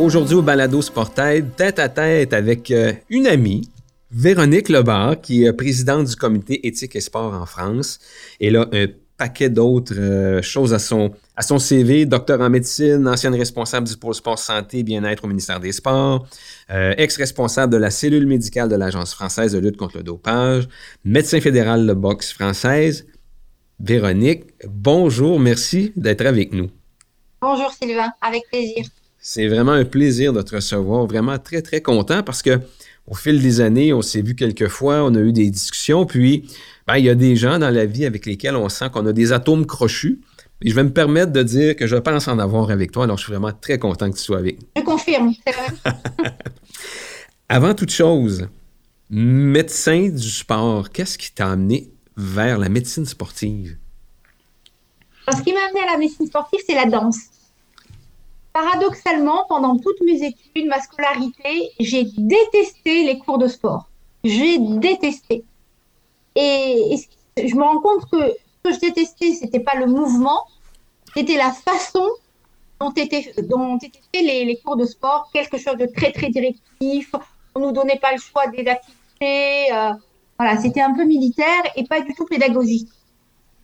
Aujourd'hui au Balado Sportaid, tête à tête avec euh, une amie, Véronique Lebar, qui est présidente du comité éthique et sport en France. Et là, un paquet d'autres euh, choses à son, à son CV. Docteur en médecine, ancienne responsable du pôle sport santé et bien-être au ministère des Sports, euh, ex-responsable de la cellule médicale de l'Agence française de lutte contre le dopage, médecin fédéral de boxe française. Véronique, bonjour, merci d'être avec nous. Bonjour Sylvain, avec plaisir. C'est vraiment un plaisir de te recevoir, vraiment très, très content parce que au fil des années, on s'est vu quelques fois, on a eu des discussions, puis ben, il y a des gens dans la vie avec lesquels on sent qu'on a des atomes crochus. Et je vais me permettre de dire que je pense en avoir avec toi, alors je suis vraiment très content que tu sois avec. Je confirme, c'est vrai. Avant toute chose, médecin du sport, qu'est-ce qui t'a amené vers la médecine sportive? Ce qui m'a amené à la médecine sportive, c'est la danse. Paradoxalement, pendant toutes mes études, ma scolarité, j'ai détesté les cours de sport. J'ai détesté. Et, je me rends compte que ce que je détestais, c'était pas le mouvement, c'était la façon dont étaient, dont faits les, cours de sport, quelque chose de très très directif. On nous donnait pas le choix des activités. Euh, voilà, c'était un peu militaire et pas du tout pédagogique.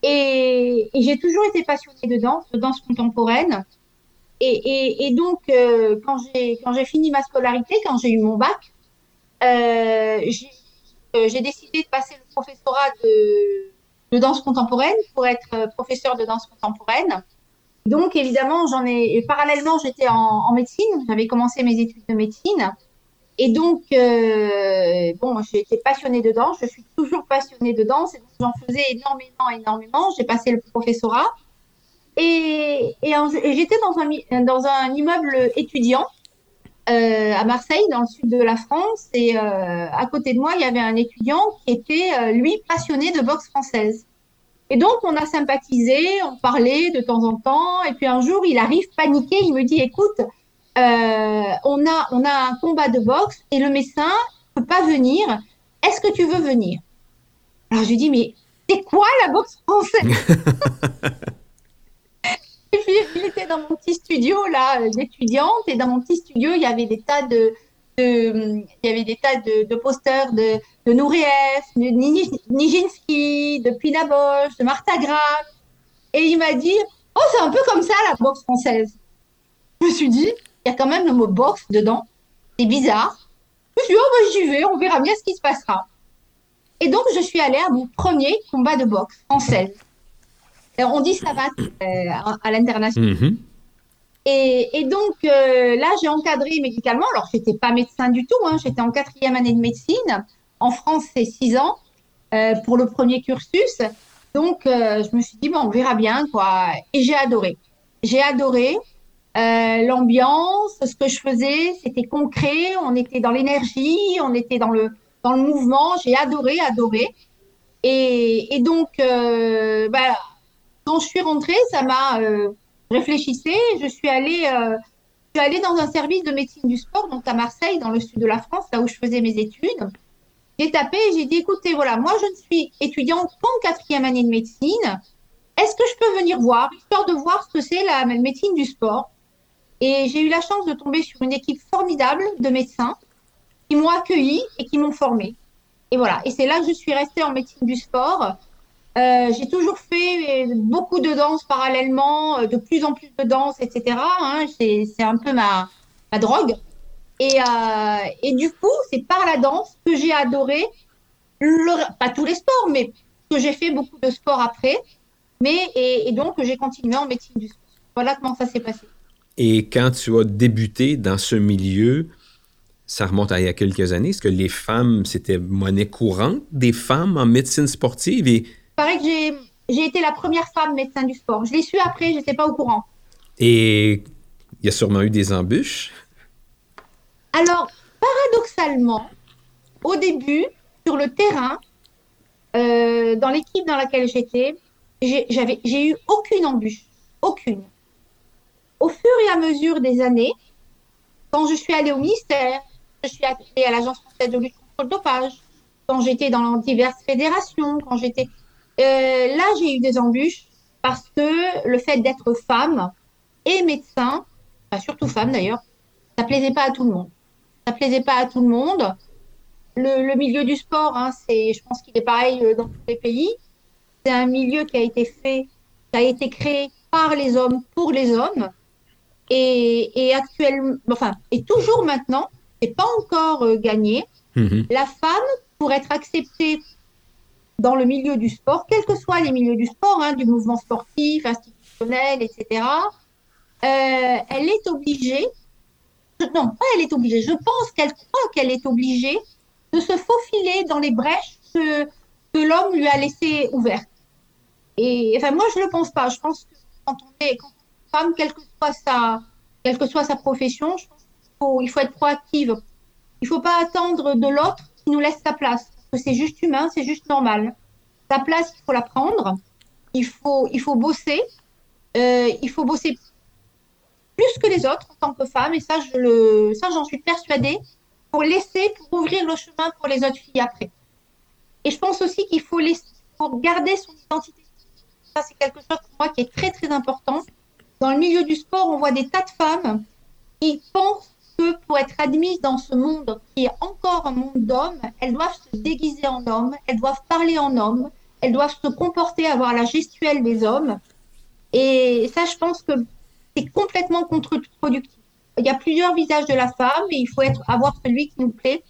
Et, et j'ai toujours été passionnée de danse, de danse contemporaine. Et, donc, euh, quand j'ai fini ma scolarité, quand j'ai eu mon bac, euh, euh, j'ai décidé de passer le professorat de, danse contemporaine pour être professeur de danse contemporaine. Donc, évidemment, j'en ai parallèlement, j'étais en, médecine. J'avais commencé mes études de médecine. Et donc, bon, j'ai été passionnée de danse. Je suis toujours passionnée de danse. J'en faisais énormément, énormément. J'ai passé le professorat. Et, j'étais dans un, dans un immeuble étudiant euh, à Marseille, dans le sud de la France. Et euh, à côté de moi, il y avait un étudiant qui était, euh, lui, passionné de boxe française. Et donc, on a sympathisé, on parlait de temps en temps. Et puis un jour, il arrive paniqué, il me dit, écoute, on, a, on a un combat de boxe et le médecin ne peut pas venir. Est-ce que tu veux venir? Alors, je lui dis, mais c'est quoi la boxe française? j'étais dans mon petit studio là d'étudiante et dans mon petit studio il y avait des tas de, il y avait des tas de, posters de, de de Nijinsky, de Pina Bosch, de Martha Graf et il m'a dit oh c'est un peu comme ça la boxe française. Je me suis dit il y a quand même le mot boxe dedans, c'est bizarre. Je me suis dit oh bah, j'y vais, on verra bien ce qui se passera. Et donc je suis allée à mon premier combat de boxe française on dit savate euh, à l'international. Mhm. Et, donc euh, là, j'ai encadré médicalement. Alors, je n'étais pas médecin du tout. Hein. J'étais en quatrième année de médecine. En France, c'est six ans euh, pour le premier cursus. Donc, je me suis dit, bon, on verra bien, quoi. Et j'ai adoré. J'ai adoré l'ambiance, ce que je faisais, c'était concret. On était dans l'énergie, on était dans le, dans le mouvement. J'ai adoré, adoré. Et, donc, bah, quand je suis rentrée, ça m'a euh, réfléchissé. Je suis allée, euh, je suis allée dans un service de médecine du sport, donc à Marseille, dans le sud de la France, là où je faisais mes études. J'ai tapé et j'ai dit, écoutez, voilà, moi je ne suis étudiante qu'en quatrième année de médecine. Est-ce que je peux venir voir, histoire de voir ce que c'est la médecine du sport? Et j'ai eu la chance de tomber sur une équipe formidable de médecins qui m'ont accueilli et qui m'ont formée. Et voilà. Et c'est là que je suis restée en médecine du sport. Euh, j'ai toujours fait beaucoup de danse parallèlement, euh, de plus en plus de danse, etc. Hein, c'est un peu ma, drogue. Et, euh, et, du coup, c'est par la danse que j'ai adoré, pas tous les sports, mais que j'ai fait beaucoup de sport après. Mais, et, et donc, j'ai continué en médecine du sport. Voilà comment ça s'est passé. Et quand tu as débuté dans ce milieu, ça remonte à il y a quelques années. Est-ce que les femmes, c'était monnaie courante des femmes en médecine sportive? Et paraît que j'ai été la première femme médecin du sport. Je l'ai su après, je n'étais pas au courant. Et il y a sûrement eu des embûches Alors, paradoxalement, au début, sur le terrain, euh, dans l'équipe dans laquelle j'étais, j'ai eu aucune embûche. Aucune. Au fur et à mesure des années, quand je suis allée au ministère, je suis allée à l'Agence française de lutte contre le dopage, quand j'étais dans diverses fédérations, quand j'étais là, j'ai eu des embûches parce que le fait d'être femme et médecin, surtout femme d'ailleurs, ça plaisait pas à tout le monde. Ça plaisait pas à tout le monde. Le, milieu du sport, hein, c'est, je pense qu'il est pareil euh, dans tous les pays. C'est un milieu qui a été fait, qui a été créé par les hommes pour les hommes. Et, actuellement, enfin, et toujours maintenant, c'est pas encore euh, gagné. Mm-hmm. La femme, pour être acceptée dans le milieu du sport, quels que soient les milieux du sport, hein, du mouvement sportif, institutionnel, etc., euh, elle est obligée, non, pas elle est obligée, je pense qu'elle croit qu'elle est obligée de se faufiler dans les brèches que, l'homme lui a laissées ouvertes. Et enfin, moi, je ne le pense pas. Je pense que quand on est, femme, quelle que soit sa, quelle que soit sa profession, il faut être proactive. Il ne faut pas attendre de l'autre qui nous laisse sa place. C'est juste humain, c'est juste normal. Sa place, il faut la prendre. Il faut, il faut bosser. Euh, il faut bosser plus que les autres en tant que femme, et ça, je le, ça, j'en suis persuadée, pour laisser, pour ouvrir le chemin pour les autres filles après. Et je pense aussi qu'il faut laisser, pour garder son identité. Ça, c'est quelque chose pour moi qui est très, très important. Dans le milieu du sport, on voit des tas de femmes qui pensent que pour être admises dans ce monde qui est encore un monde d'hommes, elles doivent se déguiser en hommes, elles doivent parler en hommes, elles doivent se comporter, avoir la gestuelle des hommes. Et ça, je pense que c'est complètement contre-productif. Il y a plusieurs visages de la femme et il faut avoir celui qui nous plaît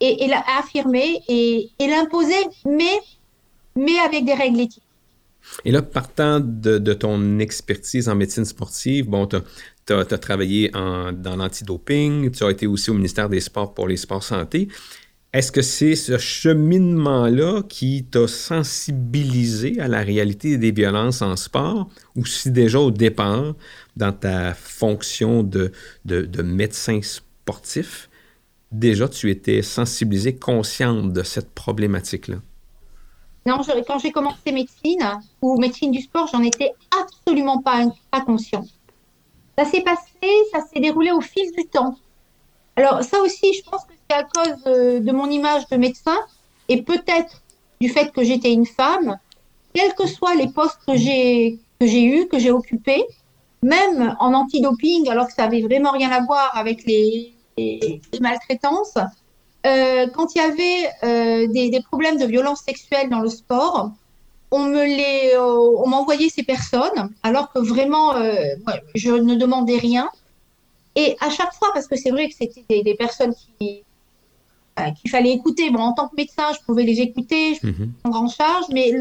et, l'affirmer et, l'imposer, mais, mais avec des règles éthiques. Et là, partant de, ton expertise en médecine sportive, bon, tu as, travaillé en, dans l'antidoping, tu as été aussi au ministère des Sports pour les sports santé. Est-ce que c'est ce cheminement-là qui t'a sensibilisé à la réalité des violences en sport ou si déjà au départ, dans ta fonction de, de, médecin sportif, déjà tu étais sensibilisé, consciente de cette problématique-là? Non, quand j'ai commencé médecine ou médecine du sport, j'en étais absolument pas, pas. Ça s'est passé, ça s'est déroulé au fil du temps. Alors ça aussi, je pense que c'est à cause de, mon image de médecin et peut-être du fait que j'étais une femme, quels que soient les postes que j'ai que j'ai eu, que j'ai occupés, même en antidoping, alors que ça avait vraiment rien à voir avec les, maltraitances, euh, quand il y avait euh, des, problèmes de violence sexuelle dans le sport, on me les, euh, on m'envoyait ces personnes, alors que vraiment, je ne demandais rien. Et à chaque fois, parce que c'est vrai que c'était des, personnes qui qu'il fallait écouter. Bon, en tant que médecin, je pouvais les écouter, je pouvais mhm. prendre en charge, mais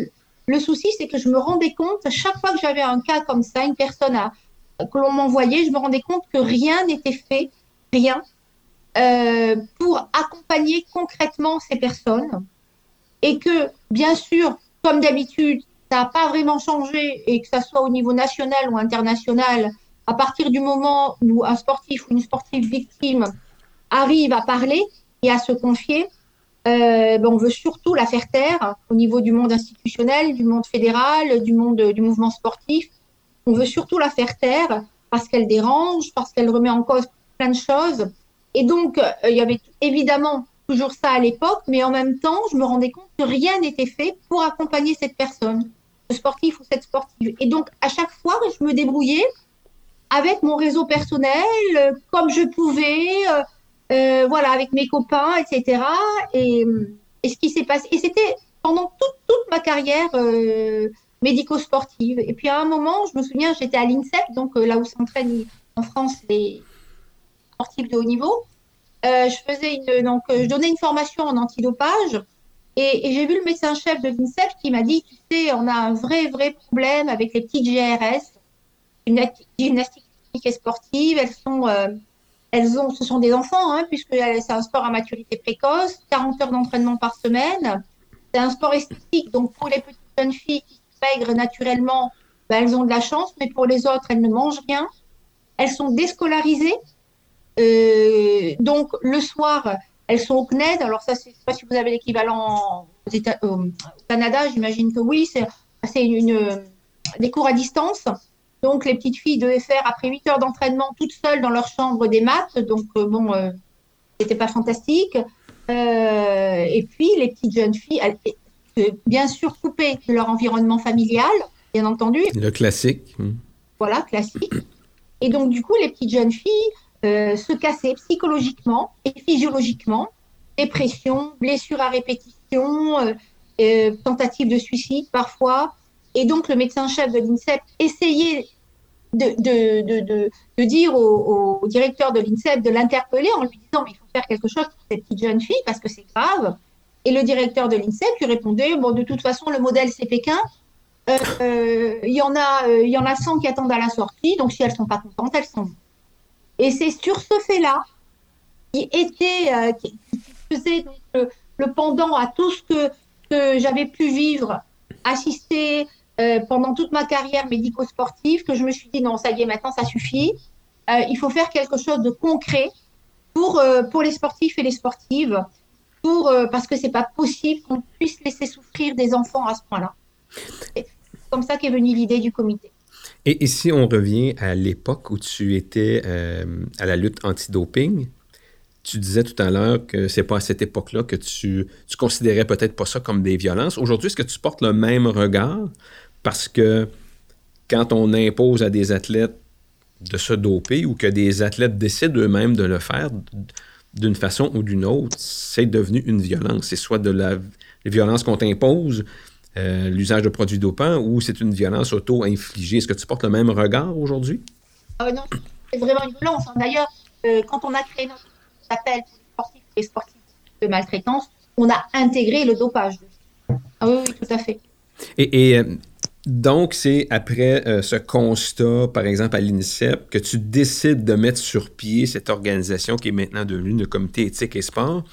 le souci, c'est que je me rendais compte, à chaque fois que j'avais un cas comme ça, une personne à, que l'on m'envoyait, je me rendais compte que rien n'était fait, rien, euh, pour accompagner concrètement ces personnes. Et que, bien sûr, comme d'habitude, ça n'a pas vraiment changé, et que ça soit au niveau national ou international, à partir du moment où un sportif ou une sportive victime arrive à parler et à se confier, euh, ben on veut surtout la faire taire au niveau du monde institutionnel, du monde fédéral, du monde du mouvement sportif. On veut surtout la faire taire parce qu'elle dérange, parce qu'elle remet en cause plein de choses. Et donc, euh, il y avait évidemment toujours ça à l'époque, mais en même temps, je me rendais compte que rien n'était fait pour accompagner cette personne, ce sportif ou cette sportive. Et donc, à chaque fois, je me débrouillais avec mon réseau personnel, euh, comme je pouvais, euh, voilà, avec mes copains, etc. Et, et ce qui s'est passé, et c'était pendant toute, toute ma carrière médico-sportive. Et puis à un moment, je me souviens, j'étais à l'INSEP, donc euh, là où s'entraînent en France les sportifs de haut niveau. Euh, je faisais une, donc euh, donnais une formation en antidopage et, j'ai vu le médecin-chef de l'INSEP qui m'a dit, tu sais, on a un vrai vrai problème avec les petites GRS, gymnastique et sportive. Elles sont elles ont, ce sont des enfants, hein, puisque c'est un sport à maturité précoce, 40 heures d'entraînement par semaine. C'est un sport esthétique, donc pour les petites jeunes filles qui maigres naturellement, ben, elles ont de la chance, mais pour les autres, elles ne mangent rien. Elles sont déscolarisées. Euh, donc, le soir, elles sont au CNED. Alors, ça, je ne sais pas si vous avez l'équivalent au Canada, j'imagine que oui. C'est une, des cours à distance. Donc, les petites filles devaient faire, après 8 heures d'entraînement, toutes seules dans leur chambre des maths. Donc, euh, bon, euh, c'était pas fantastique. et puis, les petites jeunes filles, elles, bien sûr coupées de leur environnement familial, bien entendu. Le classique. Voilà, classique. Et donc, du coup, les petites jeunes filles, se casser psychologiquement et physiologiquement, dépression, blessures à répétition, tentative de suicide parfois. Et donc le médecin-chef de l'INSEP essayait de, dire au, directeur de l'INSEP de l'interpeller en lui disant mais il faut faire quelque chose pour cette petite jeune fille parce que c'est grave. Et le directeur de l'INSEP lui répondait bon de toute façon le modèle c'est Pékin. Euh, euh, il y en a euh, il y en a 100 qui attendent à la sortie donc si elles sont pas contentes elles sont. Et c'est sur ce fait-là qui était qui, faisait le, pendant à tout ce que, j'avais pu vivre, assister, euh, pendant toute ma carrière médico-sportive que je me suis dit non, ça y est, maintenant ça suffit. Euh, il faut faire quelque chose de concret pour, euh, pour les sportifs et les sportives, pour, parce que c'est pas possible qu'on puisse laisser souffrir des enfants à ce point-là. C'est comme ça qu'est venue l'idée du comité. Et, si on revient à l'époque où tu étais à la lutte anti-doping, tu disais tout à l'heure que c'est pas à cette époque-là que tu, tu considérais peut-être pas ça comme des violences. Aujourd'hui, est-ce que tu portes le même regard? Parce que quand on impose à des athlètes de se doper ou que des athlètes décident eux-mêmes de le faire d'une façon ou d'une autre, c'est devenu une violence. C'est soit de la violence qu'on t'impose, euh, l'usage de produits dopants, ou c'est une violence auto-infligée? Est-ce que tu portes le même regard aujourd'hui? Ah non, c'est vraiment une violence. D'ailleurs, euh, quand on a créé notre appel sportif et sportifs de maltraitance, on a intégré le dopage. Ah oui, oui, tout à fait. Et, et euh, donc, c'est après euh, ce constat, par exemple, à l'INSEP, que tu décides de mettre sur pied cette organisation qui est maintenant devenue le comité éthique et sport.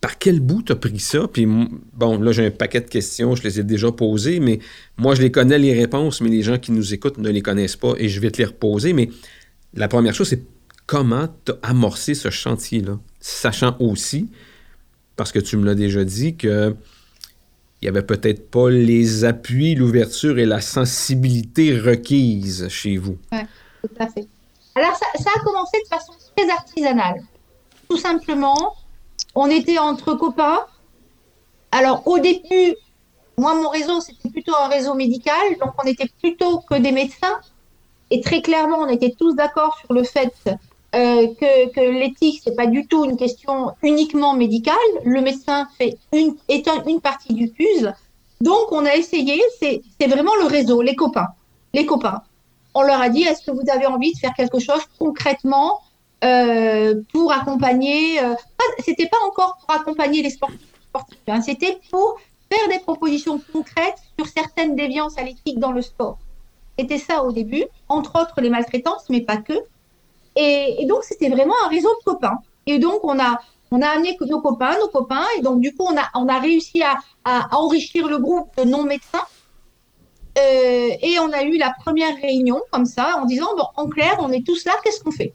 Par quel bout tu as pris ça? Puis, bon, là, j'ai un paquet de questions, je les ai déjà posées, mais moi, je les connais les réponses, mais les gens qui nous écoutent ne les connaissent pas et je vais te les reposer. Mais la première chose, c'est comment tu as amorcé ce chantier-là? Sachant aussi, parce que tu me l'as déjà dit, que il n'y avait peut-être pas les appuis, l'ouverture et la sensibilité requises chez vous. Oui, tout à fait. Alors, ça, a commencé de façon très artisanale. Tout simplement, on était entre copains. Alors, au début, moi, mon réseau, c'était plutôt un réseau médical, donc on était plutôt que des médecins. Et très clairement, on était tous d'accord sur le fait euh, que, que l'éthique, c'est pas du tout une question uniquement médicale. Le médecin fait une, est une partie du puzzle. Donc, on a essayé, c'est vraiment le réseau, les copains. Les copains. On leur a dit, est-ce que vous avez envie de faire quelque chose concrètement euh, pour accompagner, euh, c'était pas encore pour accompagner les sportifs, hein, c'était pour faire des propositions concrètes sur certaines déviances à l'éthique dans le sport. C'était ça au début, entre autres les maltraitances, mais pas que. Et, donc, c'était vraiment un réseau de copains. Et donc, on a, on a amené nos copains, nos copains. Et donc, du coup, on a, on a réussi à, enrichir le groupe de non-médecins. Euh, et on a eu la première réunion comme ça, en disant, bon, en clair, on est tous là, qu'est-ce qu'on fait?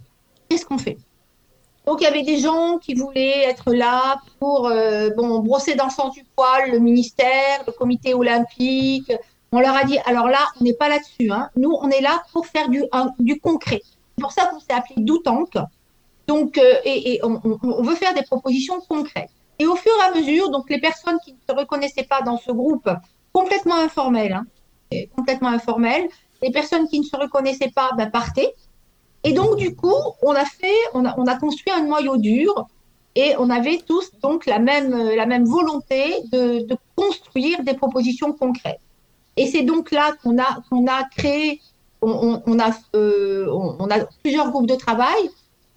Qu'est-ce qu'on fait? Donc, il y avait des gens qui voulaient être là pour euh, bon, brosser dans le sens du poil le ministère, le comité olympique. On leur a dit, alors là, on n'est pas là-dessus. Hein. Nous, on est là pour faire du, du concret. C'est pour ça qu'on s'est appelé Doutank. Donc, euh, et, on, veut faire des propositions concrètes. Et au fur et à mesure, donc les personnes qui ne se reconnaissaient pas dans ce groupe complètement informel, hein, complètement informel, les personnes qui ne se reconnaissaient pas ben, partaient. Et donc du coup, on a fait, on a, on a construit un noyau dur et on avait tous donc la même, la même volonté de, construire des propositions concrètes. Et c'est donc là qu'on a, qu'on a créé on, a, euh, on, a plusieurs groupes de travail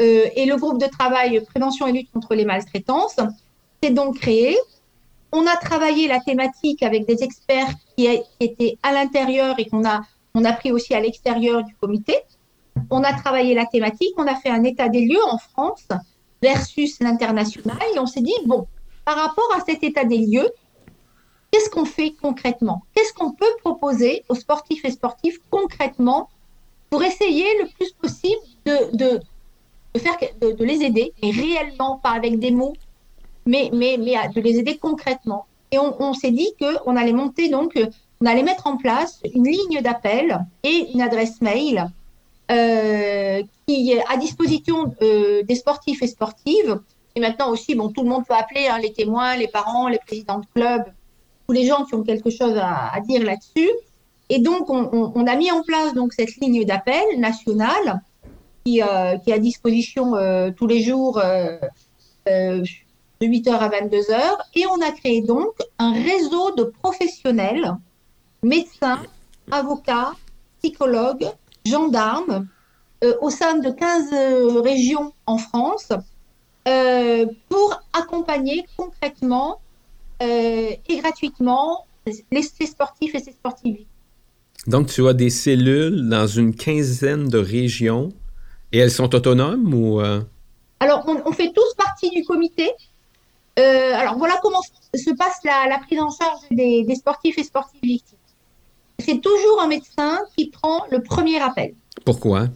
euh, et le groupe de travail prévention et lutte contre les maltraitances s'est donc créé. On a travaillé la thématique avec des experts qui, étaient à l'intérieur et qu'on a, on a pris aussi à l'extérieur du comité. On a travaillé la thématique, on a fait un état des lieux en France versus l'international et on s'est dit, bon, par rapport à cet état des lieux, Qu'est-ce qu'on fait concrètement? Qu'est-ce qu'on peut proposer aux sportifs et sportifs concrètement pour essayer le plus possible de, les aider, et réellement, pas avec des mots, mais, mais, mais de les aider concrètement? Et on, s'est dit qu'on allait monter donc, on allait mettre en place une ligne d'appel et une adresse mail euh, qui est à disposition euh, des sportifs et sportives. Et maintenant aussi, bon, tout le monde peut appeler, hein, les témoins, les parents, les présidents de clubs, tous les gens qui ont quelque chose à, dire là-dessus. Et donc, on, a mis en place donc cette ligne d'appel nationale qui, qui est à disposition tous les jours de 8h à 22h. Et on a créé donc un réseau de professionnels, médecins, avocats, psychologues, gendarmes, au sein de 15 régions en France, pour accompagner concrètement et gratuitement les, sportifs et ces sportives. Donc, tu as des cellules dans une quinzaine de régions et elles sont autonomes ou... Euh? Alors, on, fait tous partie du comité. Euh, alors, voilà comment se passe la, prise en charge des, sportifs et sportives victimes. C'est toujours un médecin qui prend le premier appel. Pourquoi?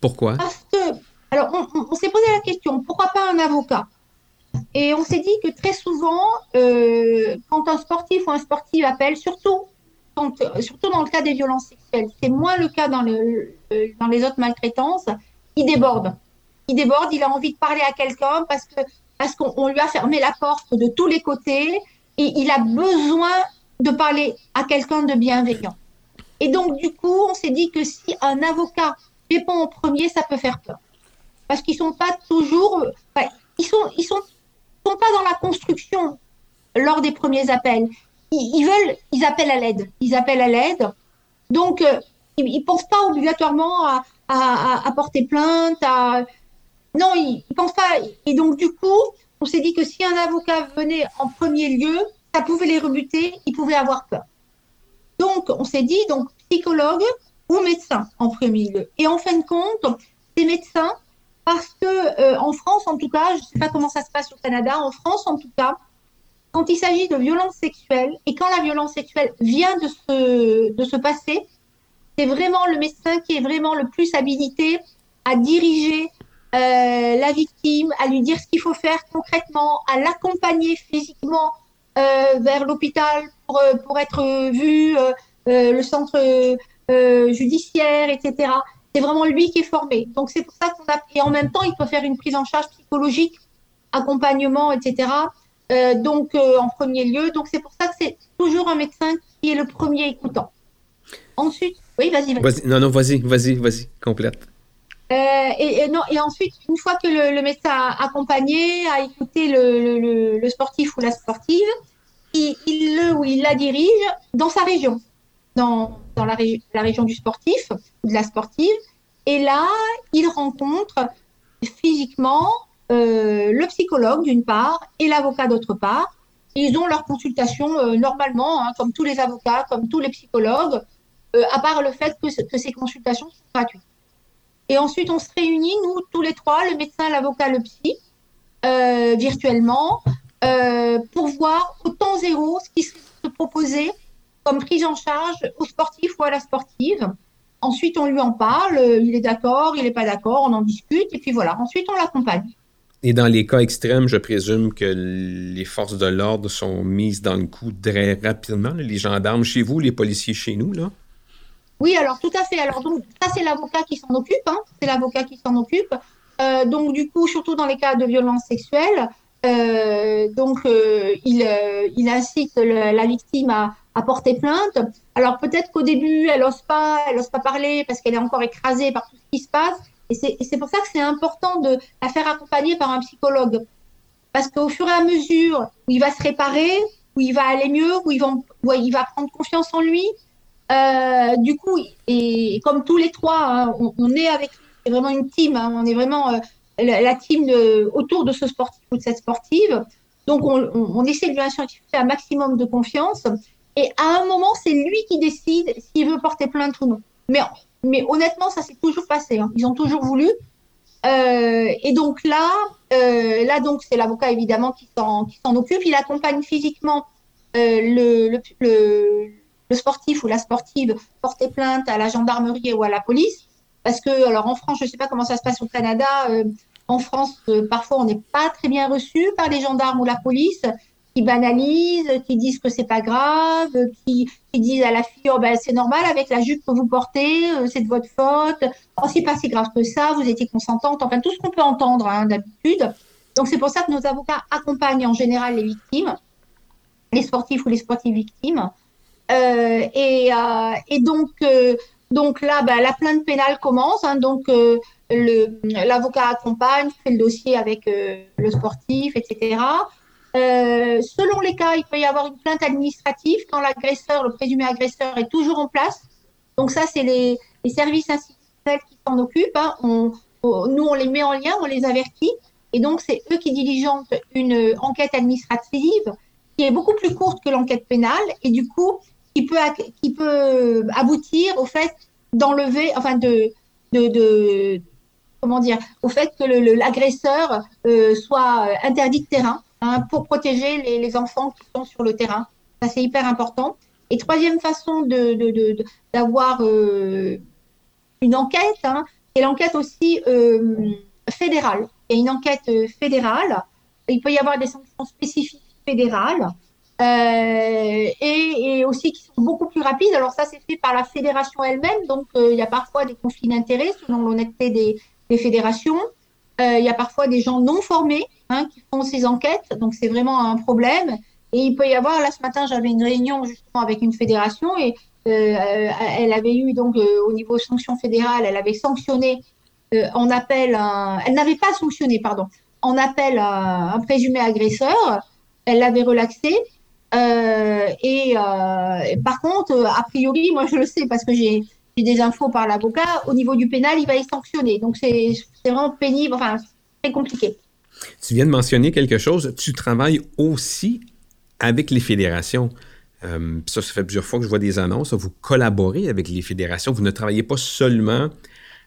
Pourquoi? Parce que, alors, on, s'est posé la question, pourquoi pas un avocat? Et on s'est dit que très souvent, euh, quand un sportif ou un sportif appelle, surtout euh, surtout dans le cas des violences sexuelles. C'est moins le cas dans, le, dans les autres maltraitances. Il déborde. Il déborde, il a envie de parler à quelqu'un parce que parce qu'on lui a fermé la porte de tous les côtés et il a besoin de parler à quelqu'un de bienveillant. Et donc, du coup, on s'est dit que si un avocat répond en premier, ça peut faire peur. Parce qu'ils sont pas toujours, ils sont, ils sont, sont pas dans la construction lors des premiers appels ils, veulent, ils appellent à l'aide. Ils appellent à l'aide. Donc, euh, ils ne pensent pas obligatoirement à, à, porter plainte. À... Non, ils ne pensent pas. Et donc, du coup, on s'est dit que si un avocat venait en premier lieu, ça pouvait les rebuter, ils pouvaient avoir peur. Donc, on s'est dit, donc, psychologue ou médecin en premier lieu. Et en fin de compte, c'est médecin parce que euh, en France, en tout cas, je ne sais pas comment ça se passe au Canada, en France, en tout cas, quand il s'agit de violence sexuelle et quand la violence sexuelle vient de se, de se passer, c'est vraiment le médecin qui est vraiment le plus habilité à diriger euh, la victime, à lui dire ce qu'il faut faire concrètement, à l'accompagner physiquement euh, vers l'hôpital pour, euh, pour, être vu, le centre judiciaire, etc. C'est vraiment lui qui est formé. Donc c'est pour ça qu'on a... Et en même temps, il peut faire une prise en charge psychologique, accompagnement, etc. Euh, donc, euh, en premier lieu, donc c'est pour ça que c'est toujours un médecin qui est le premier écoutant. Ensuite, oui, vas-y. Vas non, non, vas-y, vas-y, vas-y, complète. Euh, et, non, et ensuite, une fois que le, médecin a accompagné, a écouté le, le, sportif ou la sportive, il, le ou il la dirige dans sa région, dans, dans la, région du sportif ou de la sportive. Et là, il rencontre physiquement euh, le psychologue d'une part et l'avocat d'autre part. Ils ont leur consultation euh, normalement, hein, comme tous les avocats, comme tous les psychologues, euh, à part le fait que, ces consultations sont gratuites. Et ensuite, on se réunit, nous, tous les trois, le médecin, l'avocat, le psy, virtuellement, pour voir au temps zéro ce qui se proposait comme prise en charge au sportif ou à la sportive. Ensuite, on lui en parle, il est d'accord, il n'est pas d'accord, on en discute, et puis voilà. Ensuite, on l'accompagne. Et dans les cas extrêmes, je présume que les forces de l'ordre sont mises dans le coup très rapidement, les gendarmes chez vous, les policiers chez nous, là? Oui, alors tout à fait. Alors donc ça c'est l'avocat qui s'en occupe, hein. c'est l'avocat qui s'en occupe. Euh, donc du coup, surtout dans les cas de violence sexuelle, euh, donc euh, il, il, incite la victime à, porter plainte. Alors peut-être qu'au début elle n'ose pas, elle ose pas parler parce qu'elle est encore écrasée par tout ce qui se passe. Et c'est pour ça que c'est important de la faire accompagner par un psychologue. Parce qu'au fur et à mesure où il va se réparer, où il va aller mieux, où il va, prendre confiance en lui, euh, du coup, et, comme tous les trois, hein, on, est avec c'est vraiment une team, hein, on est vraiment euh, la, team autour de ce sportif ou de cette sportive. Donc, on, essaie de lui insurer un maximum de confiance. Et à un moment, c'est lui qui décide s'il veut porter plainte ou non. Mais mais honnêtement, ça s'est toujours passé. Hein. Ils ont toujours voulu. Euh, et donc là, euh, là donc c'est l'avocat évidemment qui s'en occupe. Il accompagne physiquement euh, le, le, le, sportif ou la sportive porter plainte à la gendarmerie ou à la police. Parce que, alors en France, je ne sais pas comment ça se passe au Canada. En France, parfois, on n'est pas très bien reçu par les gendarmes ou la police qui banalisent, qui disent que c'est pas grave, qui, disent à la fille oh ben c'est normal avec la jupe que vous portez, euh, c'est de votre faute, oh c'est pas si grave que ça, vous étiez consentante, enfin tout ce qu'on peut entendre hein, d'habitude. Donc c'est pour ça que nos avocats accompagnent en général les victimes, les sportifs ou les sportives victimes. Euh, et, euh, donc, euh, donc là, ben, la plainte pénale commence. Hein, donc l'avocat accompagne, fait le dossier avec le sportif, etc. selon les cas, il peut y avoir une plainte administrative quand l'agresseur, le présumé agresseur, est toujours en place. Donc ça, c'est les, services institutionnels qui s'en occupent. Hein. nous, on les met en lien, on les avertit. Et donc, c'est eux qui diligentent une enquête administrative qui est beaucoup plus courte que l'enquête pénale et du coup, qui peut, qui peut aboutir au fait d'enlever, enfin de, comment dire, au fait que l'agresseur euh, soit interdit de terrain hein, pour protéger les, enfants qui sont sur le terrain. Ça, c'est hyper important. Et troisième façon d'avoir euh, une enquête, hein, c'est l'enquête aussi euh, fédérale. Il y a une enquête fédérale. Il peut y avoir des sanctions spécifiques fédérales. Euh, et, aussi qui sont beaucoup plus rapides. Alors ça, c'est fait par la fédération elle-même, donc euh, il y a parfois des conflits d'intérêts selon l'honnêteté des, fédérations. Euh, il y a parfois des gens non formés hein, qui font ces enquêtes, donc c'est vraiment un problème. Et il peut y avoir, là ce matin, j'avais une réunion justement avec une fédération et elle avait eu donc au niveau sanction fédérale, elle avait sanctionné en appel, un... elle n'avait pas sanctionné, pardon, en appel un, présumé agresseur elle l'avait relaxé. Euh, et euh, par contre, a priori, moi je le sais parce que j'ai des infos par l'avocat, au niveau du pénal, il va être sanctionné. Donc c'est vraiment pénible, enfin, très compliqué. Tu viens de mentionner quelque chose. Tu travailles aussi avec les fédérations. Euh, ça, ça fait plusieurs fois que je vois des annonces. Vous collaborez avec les fédérations. Vous ne travaillez pas seulement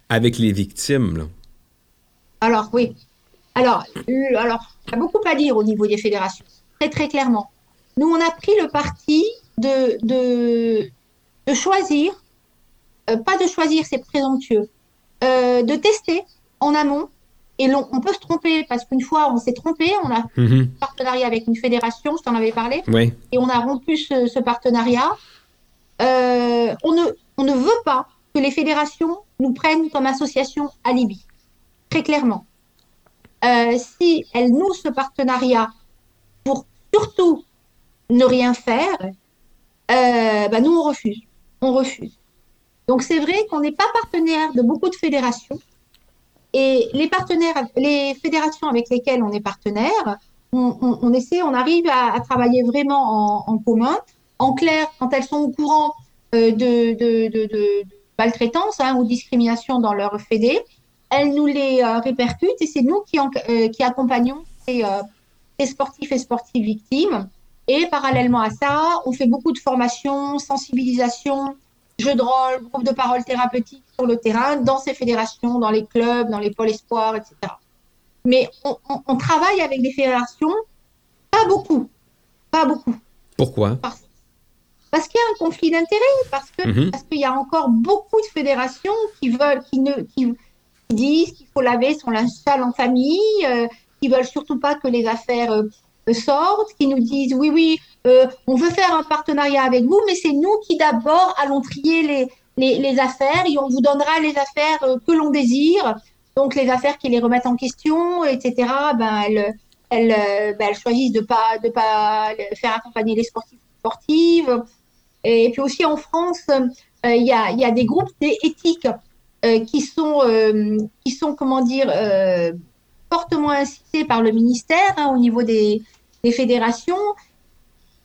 avec les victimes. Alors, oui. Alors, alors, il y a beaucoup à dire au niveau des fédérations très très clairement. Nous, on a pris le parti de, de, choisir, euh, pas de choisir, c'est présomptueux, euh, de tester en amont. Et on, peut se tromper parce qu'une fois, on s'est trompé, on a mhm. un partenariat avec une fédération, je t'en avais parlé, et on a rompu ce, partenariat. Euh, on, ne, on ne veut pas que les fédérations nous prennent comme association alibi, très clairement. si elles nouent ce partenariat pour surtout ne rien faire, euh, bah, nous, on refuse. On refuse. Donc, c'est vrai qu'on n'est pas partenaire de beaucoup de fédérations. Et les partenaires, les fédérations avec lesquelles on est partenaire, on, essaie, on arrive à, travailler vraiment en, commun. En clair, quand elles sont au courant euh, de, de, maltraitance hein, ou discrimination dans leur fédé, elles nous les euh, répercutent et c'est nous qui, qui accompagnons ces, sportifs et sportives victimes. Et parallèlement à ça, on fait beaucoup de formations, sensibilisation, jeux de rôle, groupe de parole thérapeutique sur le terrain, dans ces fédérations, dans les clubs, dans les pôles espoirs, etc. Mais on, travaille avec des fédérations, pas beaucoup, pas beaucoup. Pourquoi? Parce, qu'il y a un conflit d'intérêts, parce que mhm. parce qu'il y a encore beaucoup de fédérations qui veulent, qui ne, qui, disent qu'il faut laver son linge sale en famille, euh, qui veulent surtout pas que les affaires euh, sortent, qui nous disent oui, oui, euh, on veut faire un partenariat avec vous, mais c'est nous qui d'abord allons trier les, les, les, affaires et on vous donnera les affaires euh, que l'on désire. Donc les affaires qui les remettent en question, etc. Ben elles, elles, ben, elles choisissent de pas de pas faire accompagner les sportifs sportives. Et puis aussi en France, il y, a, y, a, des groupes éthiques qui sont qui sont comment dire fortement incité par le ministère hein, au niveau des, fédérations.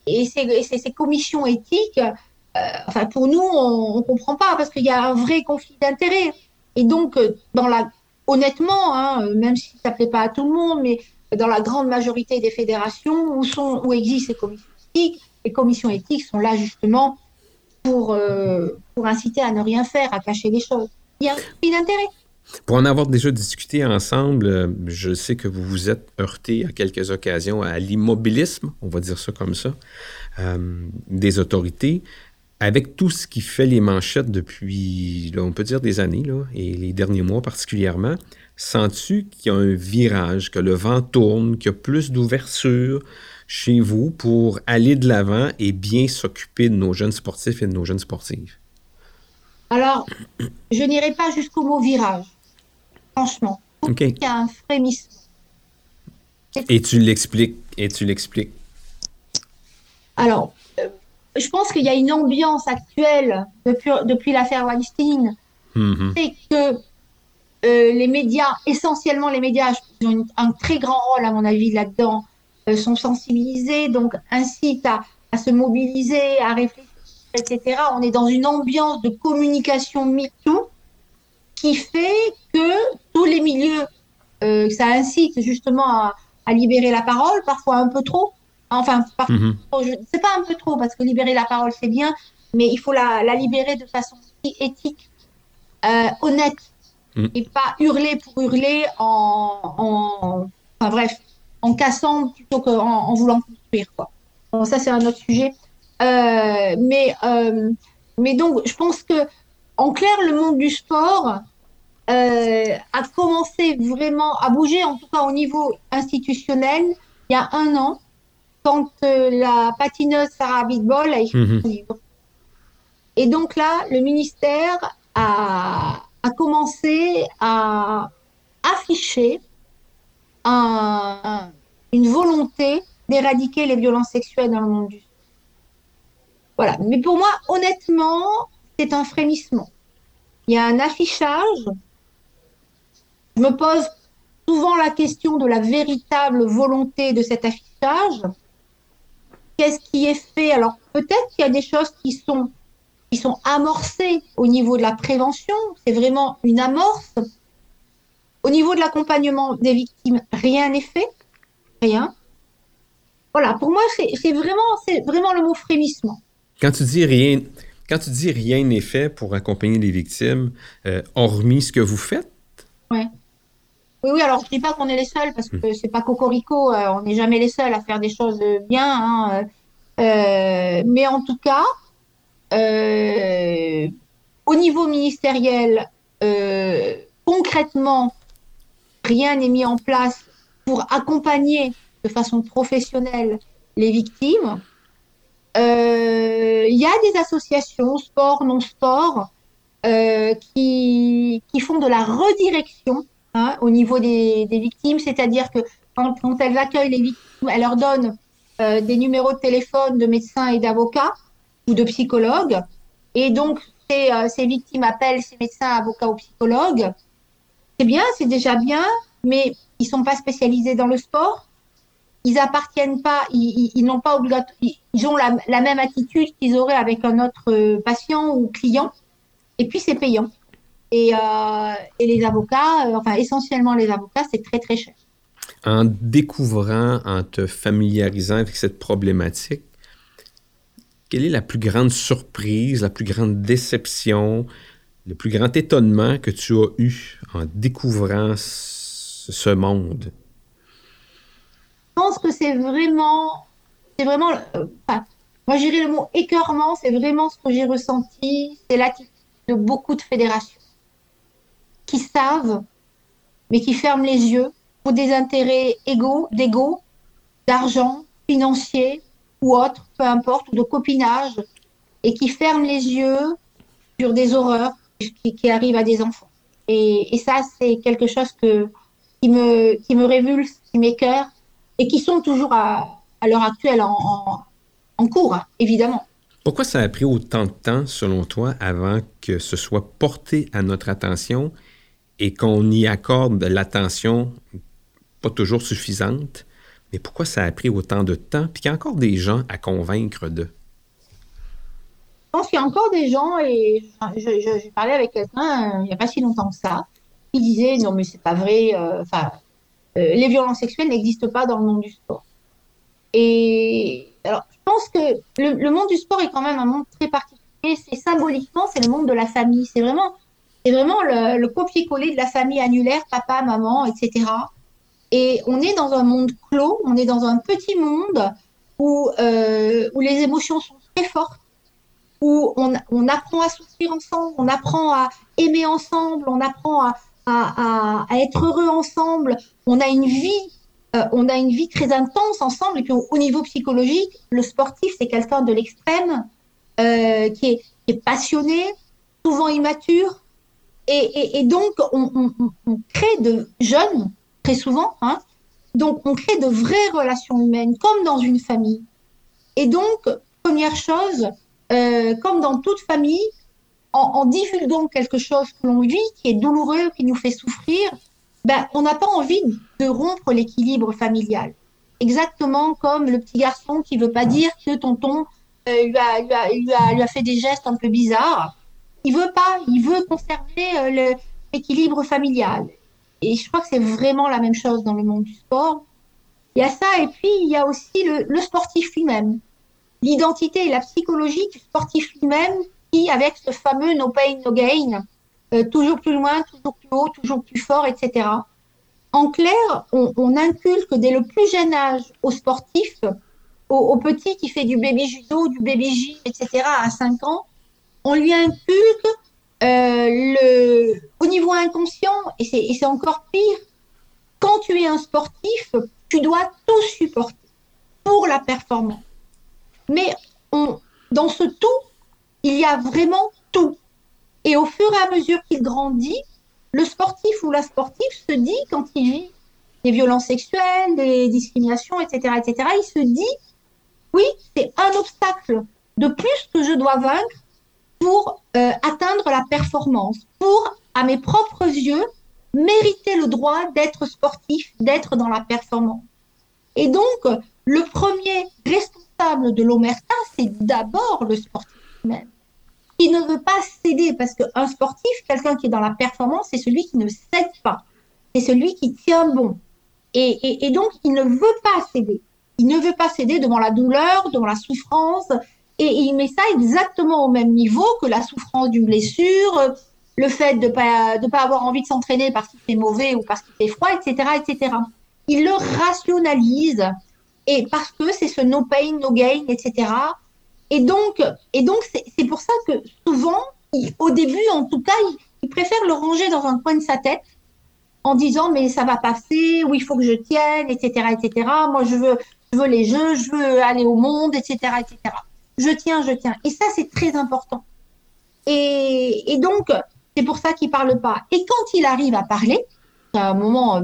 Et ces, commissions éthiques, euh, enfin, pour nous, on ne comprend pas parce qu'il y a un vrai conflit d'intérêts. Et donc, euh, dans la, honnêtement, hein, même si ça ne plaît pas à tout le monde, mais dans la grande majorité des fédérations où, sont, où existent ces commissions éthiques, les commissions éthiques sont là justement pour, euh, pour inciter à ne rien faire, à cacher les choses. Il y a un conflit d'intérêts. Pour en avoir déjà discuté ensemble, euh, je sais que vous vous êtes heurté à quelques occasions à l'immobilisme, on va dire ça comme ça, euh, des autorités. Avec tout ce qui fait les manchettes depuis, on peut dire des années, là, et les derniers mois particulièrement, sens-tu qu'il y a un virage, que le vent tourne, qu'il y a plus d'ouverture chez vous pour aller de l'avant et bien s'occuper de nos jeunes sportifs et de nos jeunes sportives? Alors, je n'irai pas jusqu'au mot virage franchement. Il y a un frémissement. Et tu l'expliques, et tu l'expliques. Alors, euh, je pense qu'il y a une ambiance actuelle depuis, depuis l'affaire Weinstein. Mm-hmm. C'est que les médias, essentiellement les médias, ont un très grand rôle à mon avis là-dedans, sont sensibilisés, donc incitent à, à se mobiliser, à réfléchir, etc. On est dans une ambiance de communication MeToo qui fait que tous les milieux, euh, ça incite justement à, à, libérer la parole, parfois un peu trop. Enfin, parfois, mm -hmm. c'est pas un peu trop, parce que libérer la parole, c'est bien, mais il faut la, la libérer de façon éthique, euh, honnête, mm. et pas hurler pour hurler en, en, enfin bref, en cassant plutôt qu'en en voulant construire. Quoi. Bon, ça, c'est un autre sujet. Euh, mais, euh, mais donc, je pense que en clair, le monde du sport euh, a commencé vraiment à bouger, en tout cas au niveau institutionnel, il y a un an, quand euh, la patineuse Sarah Bitbol a écrit son livre. Et donc là, le ministère a, a commencé à afficher un- un- une volonté d'éradiquer les violences sexuelles dans le monde du sport. Voilà. Mais pour moi, honnêtement, c'est un frémissement. Il y a un affichage. Je me pose souvent la question de la véritable volonté de cet affichage. Qu'est-ce qui est fait? Alors peut-être qu'il y a des choses qui sont qui sont amorcées au niveau de la prévention. C'est vraiment une amorce. Au niveau de l'accompagnement des victimes, rien n'est fait. Rien. Voilà. Pour moi, c'est vraiment c'est vraiment le mot frémissement. Quand tu dis rien, quand tu dis rien n'est fait pour accompagner les victimes, euh, hormis ce que vous faites, Ouais. Oui, oui, alors je dis pas qu'on est les seuls parce que c'est pas cocorico, euh, on n'est jamais les seuls à faire des choses bien, hein, euh, mais en tout cas, au niveau ministériel, concrètement, rien n'est mis en place pour accompagner de façon professionnelle les victimes. Euh, Il y a des associations, sport, non-sport, euh, qui, qui font de la redirection hein, au niveau des, des victimes, c'est-à-dire que quand, elles accueillent les victimes, elles leur donnent euh, des numéros de téléphone de médecins et d'avocats ou de psychologues, et donc ces, ces victimes appellent ces médecins, avocats ou psychologues. C'est bien, c'est déjà bien, mais ils sont pas spécialisés dans le sport. Ils appartiennent pas, ils, n'ont pas ils, ils ont la, même attitude qu'ils auraient avec un autre euh, patient ou client. Et puis c'est payant. Et, euh, les avocats, euh, enfin essentiellement les avocats, c'est très très cher. en découvrant, en te familiarisant avec cette problématique, quelle est la plus grande surprise, la plus grande déception, le plus grand étonnement que tu as eu en découvrant ce monde? Je pense que c'est vraiment, c'est vraiment, euh, moi j'irais le mot écœurement, c'est vraiment ce que j'ai ressenti, c'est l'attitude de beaucoup de fédérations qui savent, mais qui ferment les yeux pour des intérêts égaux, d'argent, financier ou autre, peu importe, de copinage, et qui ferment les yeux sur des horreurs qui, arrivent à des enfants. Et, et ça, c'est quelque chose que, qui, me, qui me révulse, qui m'écœure, et qui sont toujours à, à l'heure actuelle en, en, en cours, évidemment. Pourquoi ça a pris autant de temps, selon toi, avant que ce soit porté à notre attention et qu'on y accorde l'attention pas toujours suffisante? Mais pourquoi ça a pris autant de temps puis qu'il y a encore des gens à convaincre de? Je pense qu'il y a encore des gens, et je- je- j'ai parlé avec quelqu'un euh, il n'y a pas si longtemps que ça, qui disait non mais c'est pas vrai, enfin euh, les violences sexuelles n'existent pas dans le monde du sport. Et alors je pense que le, monde du sport est quand même un monde très particulier. C'est symboliquement c'est le monde de la famille. C'est vraiment c'est vraiment le, le copier-coller de la famille annulaire, papa, maman, etc. Et on est dans un monde clos, on est dans un petit monde où euh, où les émotions sont très fortes où on, on, apprend à souffrir ensemble, on apprend à aimer ensemble, on apprend à, à, être heureux ensemble, on a une vie, euh, on a une vie très intense ensemble. Et puis au, au niveau psychologique, le sportif c'est quelqu'un de l'extrême, euh, qui, est, passionné, souvent immature, et, donc on, on, on, crée de jeunes très souvent, hein, donc on crée de vraies relations humaines comme dans une famille. Et donc première chose euh, comme dans toute famille, en, divulguant quelque chose que l'on vit, qui est douloureux, qui nous fait souffrir, ben, on n'a pas envie de rompre l'équilibre familial. Exactement comme le petit garçon qui veut pas dire que tonton euh, lui, a, lui, a, lui, a, fait des gestes un peu bizarres. Il veut pas, il veut conserver l'équilibre familial. Et je crois que c'est vraiment la même chose dans le monde du sport. Il y a ça, et puis il y a aussi le sportif lui-même. L'identité et la psychologie du sportif lui-même avec ce fameux no pain, no gain, euh, toujours plus loin, toujours plus haut, toujours plus fort, etc. En clair, on, on inculque dès le plus jeune âge aux sportifs, au, au, petit qui fait du baby judo, du baby gym, etc. à 5 ans, on lui inculque euh, le, au niveau inconscient, et c'est encore pire, quand tu es un sportif, tu dois tout supporter pour la performance. Mais dans ce tout, il y a vraiment tout. Et au fur et à mesure qu'il grandit, le sportif ou la sportive se dit, quand il vit des violences sexuelles, des discriminations, etc., etc., il se dit, oui, c'est un obstacle de plus que je dois vaincre pour euh, atteindre la performance, pour, à mes propres yeux, mériter le droit d'être sportif, d'être dans la performance. Et donc, le premier responsable de l'omerta, c'est d'abord le sportif même. Il ne veut pas céder parce qu'un sportif, quelqu'un qui est dans la performance, c'est celui qui ne cède pas. C'est celui qui tient bon. Et, donc, il ne veut pas céder. Il ne veut pas céder devant la douleur, devant la souffrance, et il met ça exactement au même niveau que la souffrance d'une blessure, le fait de pas de pas avoir envie de s'entraîner parce qu'il fait mauvais ou parce qu'il fait froid, etc., etc. Il le rationalise et parce que c'est ce no pain no gain, etc. Et donc et donc c'est pour ça que souvent, au début en tout cas, il, préfère le ranger dans un coin de sa tête en disant mais ça va passer, ou il faut que je tienne, etc., etc. Moi je veux je veux les jeux, je veux aller au monde, etc., etc je tiens, je tiens. Et ça, c'est très important. Et, et donc, c'est pour ça qu'il parle pas. Et quand il arrive à parler, à un moment, euh,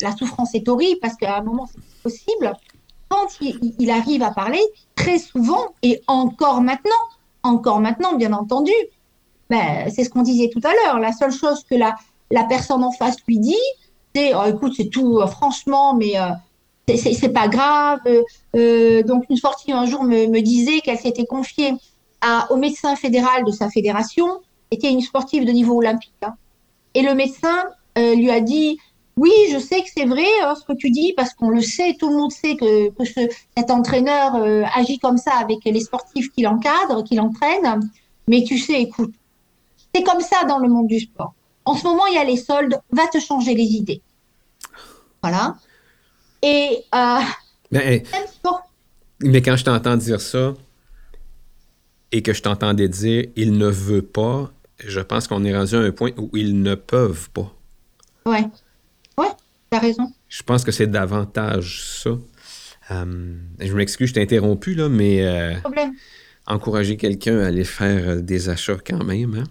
la souffrance est horrible parce qu'à un moment, c'est possible. Quand il, arrive à parler, très souvent, et encore maintenant, encore maintenant, bien entendu, ben, c'est ce qu'on disait tout à l'heure. La seule chose que la, la personne en face lui dit, c'est oh, écoute, c'est tout, euh, franchement, mais euh, c'est pas grave. Euh, donc une sportive un jour me, me disait qu'elle s'était confiée au médecin fédéral de sa fédération, était une sportive de niveau olympique. Hein. Et le médecin euh, lui a dit oui, je sais que c'est vrai hein, ce que tu dis parce qu'on le sait, tout le monde sait que, que ce, cet entraîneur euh, agit comme ça avec les sportifs qu'il encadre, qu'il entraîne. Mais tu sais, écoute, c'est comme ça dans le monde du sport. En ce moment, il y a les soldes, va te changer les idées. Voilà. Et. Euh, mais, mais quand je t'entends dire ça, et que je t'entendais dire il ne veut pas, je pense qu'on est rendu à un point où ils ne peuvent pas. Ouais. T'as raison. Je pense que c'est davantage ça. Euh, je m'excuse, je t'ai interrompu, là, mais. Euh. Encourager quelqu'un à aller faire euh, des achats quand même. Hein?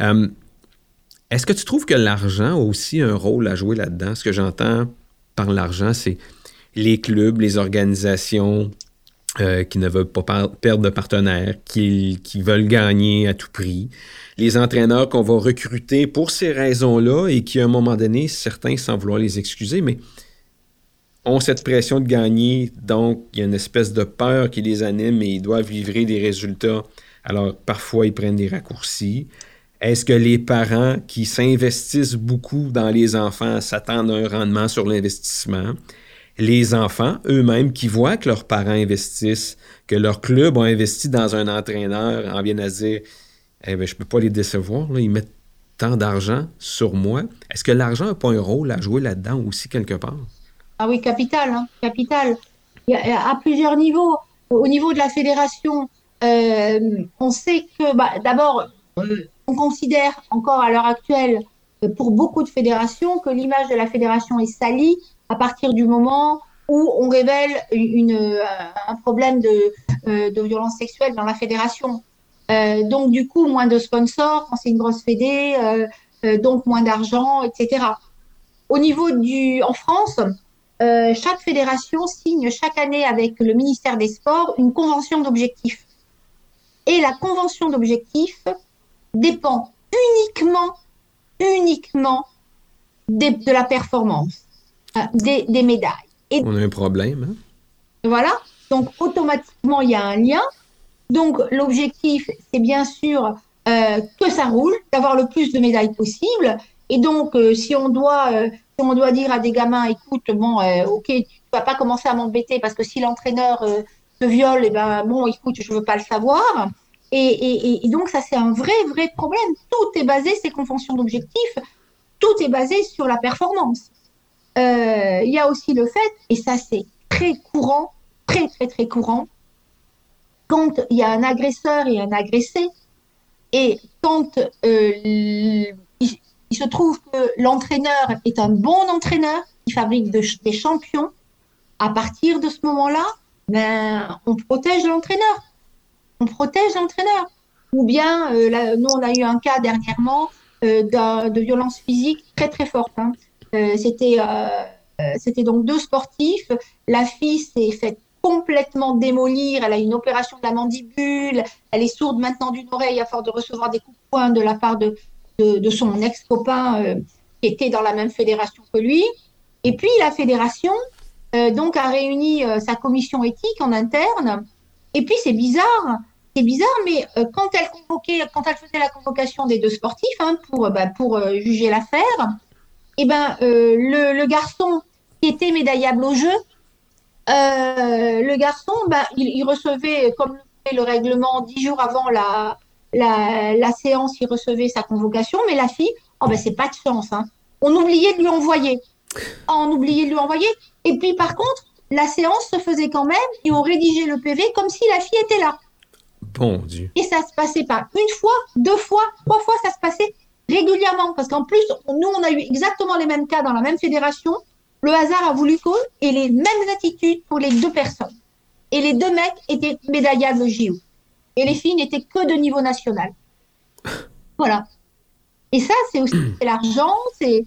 Euh, Est-ce que tu trouves que l'argent a aussi un rôle à jouer là-dedans? Ce que j'entends par l'argent, c'est les clubs, les organisations euh, qui ne veulent pas perdre de partenaires, qui, veulent gagner à tout prix, les entraîneurs qu'on va recruter pour ces raisons-là et qui, à un moment donné, certains, sans vouloir les excuser, mais ont cette pression de gagner, donc il y a une espèce de peur qui les anime et ils doivent livrer des résultats. Alors, parfois, ils prennent des raccourcis. Est-ce que les parents qui s'investissent beaucoup dans les enfants s'attendent à un rendement sur l'investissement? Les enfants eux-mêmes qui voient que leurs parents investissent, que leur club a investi dans un entraîneur, en viennent à dire eh bien, je ne peux pas les décevoir, ils mettent tant d'argent sur moi. Est-ce que l'argent n'a pas un rôle à jouer là-dedans aussi quelque part? Ah oui, capital, hein, capital. À plusieurs niveaux. Au niveau de la fédération, euh, on sait que bah, d'abord, euh, on considère encore à l'heure actuelle, euh, pour beaucoup de fédérations, que l'image de la fédération est salie à partir du moment où on révèle euh, un problème de, euh, de, violence sexuelle dans la fédération. Euh, donc, du coup, moins de sponsors quand c'est une grosse fédé, donc moins d'argent, etc. Au niveau du. En France, chaque fédération signe chaque année avec le ministère des Sports une convention d'objectifs. Et la convention d'objectifs dépend uniquement, uniquement de la performance, euh, des, des, médailles. Et On a un problème. Hein? Voilà. Donc, automatiquement, il y a un lien. Donc, l'objectif, c'est bien sûr euh, que ça roule, d'avoir le plus de médailles possible. Et donc, euh, si on doit, euh, si on doit dire à des gamins, écoute, bon, ok, tu vas pas commencer à m'embêter parce que si l'entraîneur te viole, et eh ben bon, écoute, je veux pas le savoir. Et, et, et donc, ça, c'est un vrai, vrai problème. Tout est basé, c'est qu'en fonction d'objectifs, tout est basé sur la performance. Il y a aussi le fait, et ça, c'est très courant, très, très, très courant, quand il y a un agresseur et un agressé, et quand euh, il, se trouve que l'entraîneur est un bon entraîneur, qui fabrique des champions, à partir de ce moment-là, ben, on protège l'entraîneur. On protège l'entraîneur. Ou bien, euh, nous, on a eu un cas dernièrement euh, de violence physique très, très forte. Hein. C'était, c'était donc deux sportifs. La fille s'est faite complètement démolir. Elle a une opération de la mandibule. Elle est sourde maintenant d'une oreille à force de recevoir des coups de poing de la part de, de, son ex-copain euh, qui était dans la même fédération que lui. Et puis la fédération euh, donc a réuni euh, sa commission éthique en interne. Et puis c'est bizarre, c'est bizarre, mais quand elle convoquait, quand elle faisait la convocation des deux sportifs hein, pour bah, pour juger l'affaire, eh ben le, le garçon qui était médaillable au jeu euh, le garçon, bah, il, recevait, comme le, le règlement, dix jours avant la, la, séance, il recevait sa convocation, mais la fille, oh ben c'est pas de chance. Hein. On oubliait de lui envoyer. On oubliait de lui envoyer. Et puis par contre, la séance se faisait quand même et on rédigeait le PV comme si la fille était là. Bon Dieu. Et ça se passait pas une fois, deux fois, trois fois, ça se passait régulièrement. Parce qu'en plus, nous, on a eu exactement les mêmes cas dans la même fédération le hasard a voulu qu'on ait les mêmes attitudes pour les deux personnes. Et les deux mecs étaient médaillables au JO. Et les filles n'étaient que de niveau national. Voilà. Et ça, c'est aussi l'argent, c'est.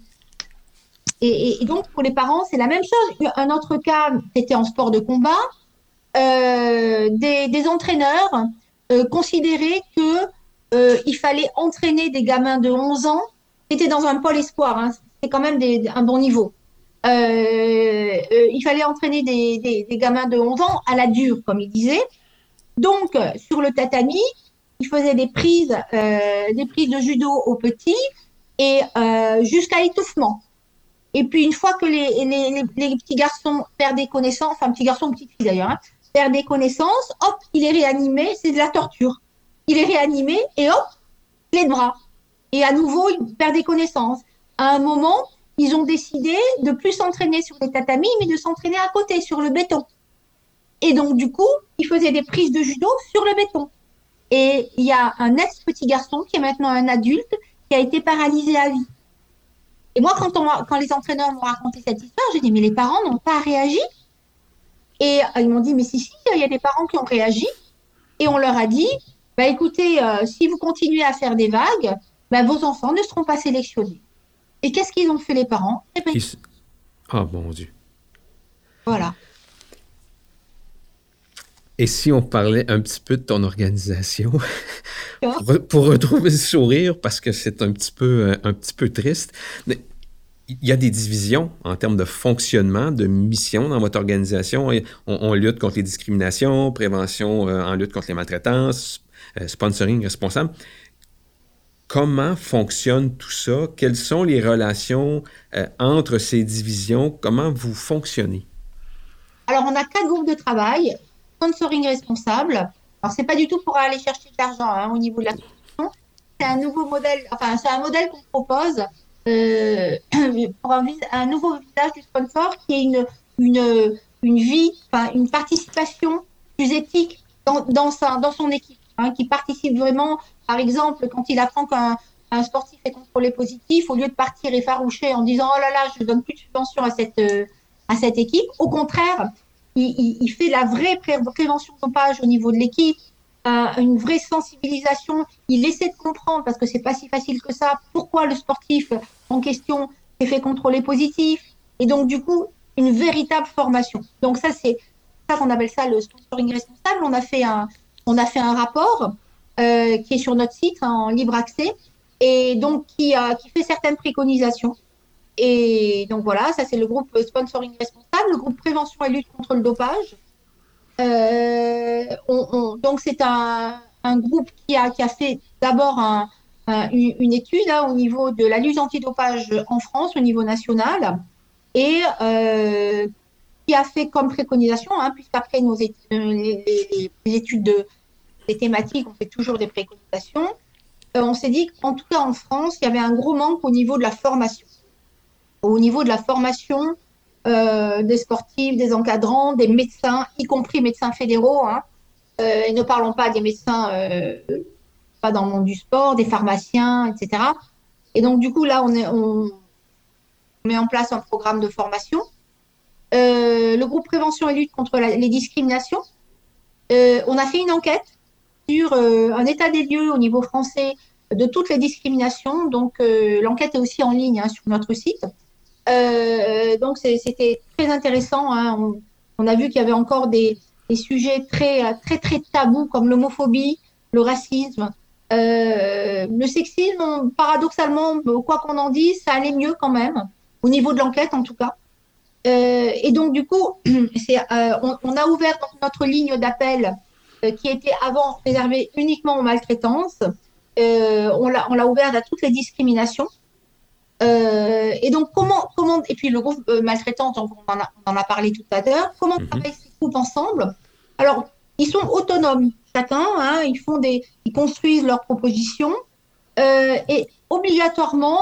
Et, donc, pour les parents, c'est la même chose. Un autre cas, c'était en sport de combat. Euh, des, entraîneurs euh, considéraient qu'il euh, fallait entraîner des gamins de 11 ans. C'était dans un pôle espoir, hein. c'est quand même un bon niveau. Euh, euh, il fallait entraîner des, gamins de 11 ans à la dure, comme il disait. Donc, sur le tatami, il faisait des prises, des prises de judo aux petits et jusqu'à étouffement. Et puis, une fois que les, petits garçons perdaient connaissance, enfin, petits garçons, petites filles d'ailleurs, hein, perdaient connaissance, hop, il est réanimé, c'est de la torture. Il est réanimé et hop, les bras. Et à nouveau, il perdait connaissance. À un moment, ils ont décidé de plus s'entraîner sur les tatamis, mais de s'entraîner à côté, sur le béton. Et donc, du coup, ils faisaient des prises de judo sur le béton. Et il y a un ex-petit garçon qui est maintenant un adulte qui a été paralysé à vie. Et moi, quand les entraîneurs m'ont raconté cette histoire, j'ai dit, mais les parents n'ont pas réagi. Et euh, ils m'ont dit, mais si, si, il y a des parents qui ont réagi. Et on leur a dit, bah, écoutez, euh, si vous continuez à faire des vagues, bah, vos enfants ne seront pas sélectionnés. Et qu'est-ce qu'ils ont fait les parents? Eh ben, Ah, mon Dieu. Voilà. Et si on parlait un petit peu de ton organisation, pour, retrouver le sourire, parce que c'est un petit peu, euh, un petit peu triste, mais il y a des divisions en termes de fonctionnement, de mission dans votre organisation. On, lutte contre les discriminations, prévention euh, en lutte contre les maltraitances, sponsoring responsable. Comment fonctionne tout ça? Quelles sont les relations euh, entre ces divisions? Comment vous fonctionnez? Alors, on a quatre groupes de travail. Sponsoring responsable. Alors, c'est pas du tout pour aller chercher de l'argent hein, au niveau de la construction. C'est un nouveau modèle, enfin, c'est un modèle qu'on propose euh, pour un, nouveau visage du sponsor qui est une, une, une vie, une participation plus éthique dans, sa, dans son équipe, hein, qui participe vraiment par exemple, quand il apprend qu'un sportif est contrôlé positif, au lieu de partir effarouché en disant oh là là, je donne plus de subvention à cette euh, à cette équipe, au contraire, il, fait la vraie prévention dopage au niveau de l'équipe, euh, une vraie sensibilisation. Il essaie de comprendre parce que c'est pas si facile que ça. Pourquoi le sportif en question s'est fait contrôler positif et donc du coup une véritable formation. Donc ça c'est ça qu'on appelle ça le sponsoring responsable. On a fait un on a fait un rapport qui est sur notre site hein, en libre accès, et donc qui, qui fait certaines préconisations. Et donc voilà, ça c'est le groupe sponsoring responsable, le groupe prévention et lutte contre le dopage. donc c'est un, groupe qui a, qui a fait d'abord un, une, étude hein, au niveau de la lutte antidopage en France, au niveau national, et euh, qui a fait comme préconisation, hein, puisqu'après nos études, les, études de, des thématiques, on fait toujours des préconisations, euh, on s'est dit qu'en tout cas en France, il y avait un gros manque au niveau de la formation. Au niveau de la formation euh, des sportifs, des encadrants, des médecins, y compris médecins fédéraux, hein, et ne parlons pas des médecins pas dans le monde du sport, des pharmaciens, etc. Et donc, du coup, là, on, met en place un programme de formation. Euh, le groupe prévention et lutte contre les discriminations, euh, on a fait une enquête sur euh, un état des lieux au niveau français de toutes les discriminations. Donc, l'enquête est aussi en ligne hein, sur notre site. donc, c'était très intéressant. Hein. On, a vu qu'il y avait encore des, sujets très, très, très tabous comme l'homophobie, le racisme, euh, le sexisme, paradoxalement, quoi qu'on en dise, ça allait mieux quand même, au niveau de l'enquête en tout cas. Euh, et donc, du coup, euh, on, a ouvert notre ligne d'appel qui était avant réservée uniquement aux maltraitances. on l'a ouverte à toutes les discriminations. et donc, comment, comment, et puis le groupe maltraitant, on en, a, parlé tout à l'heure, comment mhm. travaillent ces groupes ensemble? Alors, ils sont autonomes chacun, hein, ils font des, ils construisent leurs propositions euh, et obligatoirement,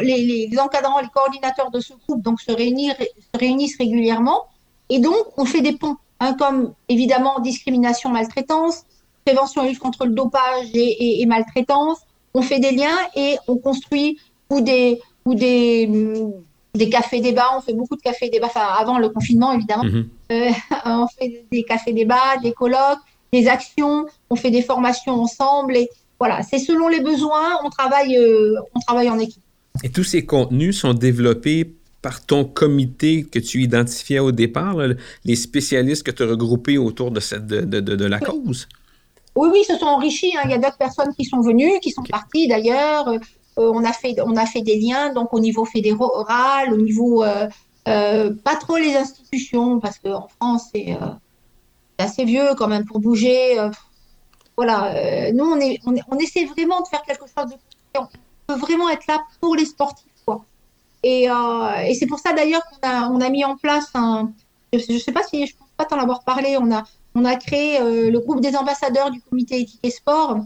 les, encadrants, les coordinateurs de ce groupe donc se, réunissent régulièrement et donc on fait des ponts, hein, comme évidemment discrimination, maltraitance, prévention et lutte contre le dopage et, maltraitance. On fait des liens et on construit ou des ou des des cafés débats, on fait beaucoup de cafés débats, enfin avant le confinement évidemment, mhm. euh, on fait des cafés débats, des colloques, des actions, on fait des formations ensemble et voilà, c'est selon les besoins, on travaille, euh, on travaille en équipe. Et tous ces contenus sont développés par ton comité que tu identifiais au départ, les spécialistes que tu as regroupés autour de, cette, de, de, de la cause? Oui, oui, se sont enrichis. Hein. Il y a d'autres personnes qui sont venues, qui sont parties d'ailleurs. Euh, on, a fait, on a fait des liens donc au niveau fédéral, au niveau. Euh, pas trop les institutions, parce qu'en France, c'est assez vieux quand même pour bouger. Euh, voilà, euh, nous, on, est, on, essaie vraiment de faire quelque chose de. On peut vraiment être là pour les sportifs. Et, euh, et c'est pour ça d'ailleurs qu'on a, on a mis en place un. Je ne sais pas si je ne pense pas t'en avoir parlé. On a, on a créé le groupe des ambassadeurs du comité éthique et sport.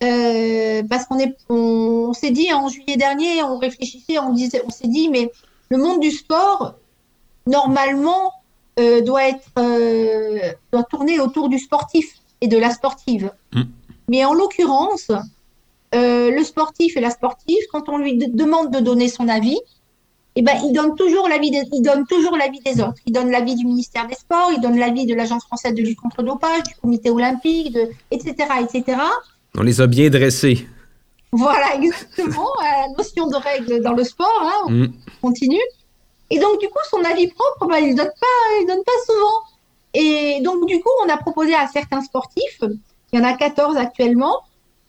parce qu'on est, on, s'est dit en juillet dernier, on réfléchissait, on disait, on s'est dit, mais le monde du sport, normalement, euh, doit être euh, doit tourner autour du sportif et de la sportive. Mm. Mais en l'occurrence, euh, le sportif et la sportive, quand on lui demande de donner son avis, eh ben, il donne toujours l'avis des, il donne toujours l'avis des autres. Il donne l'avis du ministère des Sports, il donne l'avis de l'Agence française de lutte contre le dopage, du Comité olympique, de, etc., etc. On les a bien dressés. Voilà, exactement. la notion de règle dans le sport, hein, on mm. continue. Et donc, du coup, son avis propre, bah, il ne donne, donne pas souvent. Et donc, du coup, on a proposé à certains sportifs, il y en a 14 actuellement,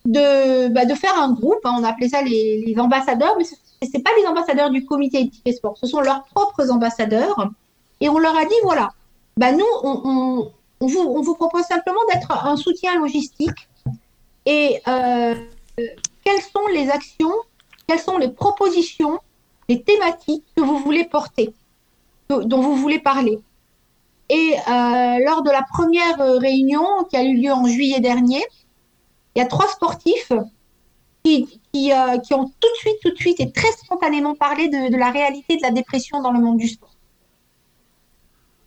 de, bah, de faire un groupe. Hein, on appelait ça les, les ambassadeurs, mais ce n'est pas les ambassadeurs du comité éthique et sport, ce sont leurs propres ambassadeurs. Et on leur a dit voilà, bah, nous, on, vous, on vous propose simplement d'être un soutien logistique. Et euh, quelles sont les actions, quelles sont les propositions les thématiques que vous voulez porter, dont vous voulez parler? Et euh, lors de la première réunion qui a eu lieu en juillet dernier, il y a trois sportifs qui, euh, qui, ont tout de suite, tout de suite et très spontanément parlé de, la réalité de la dépression dans le monde du sport.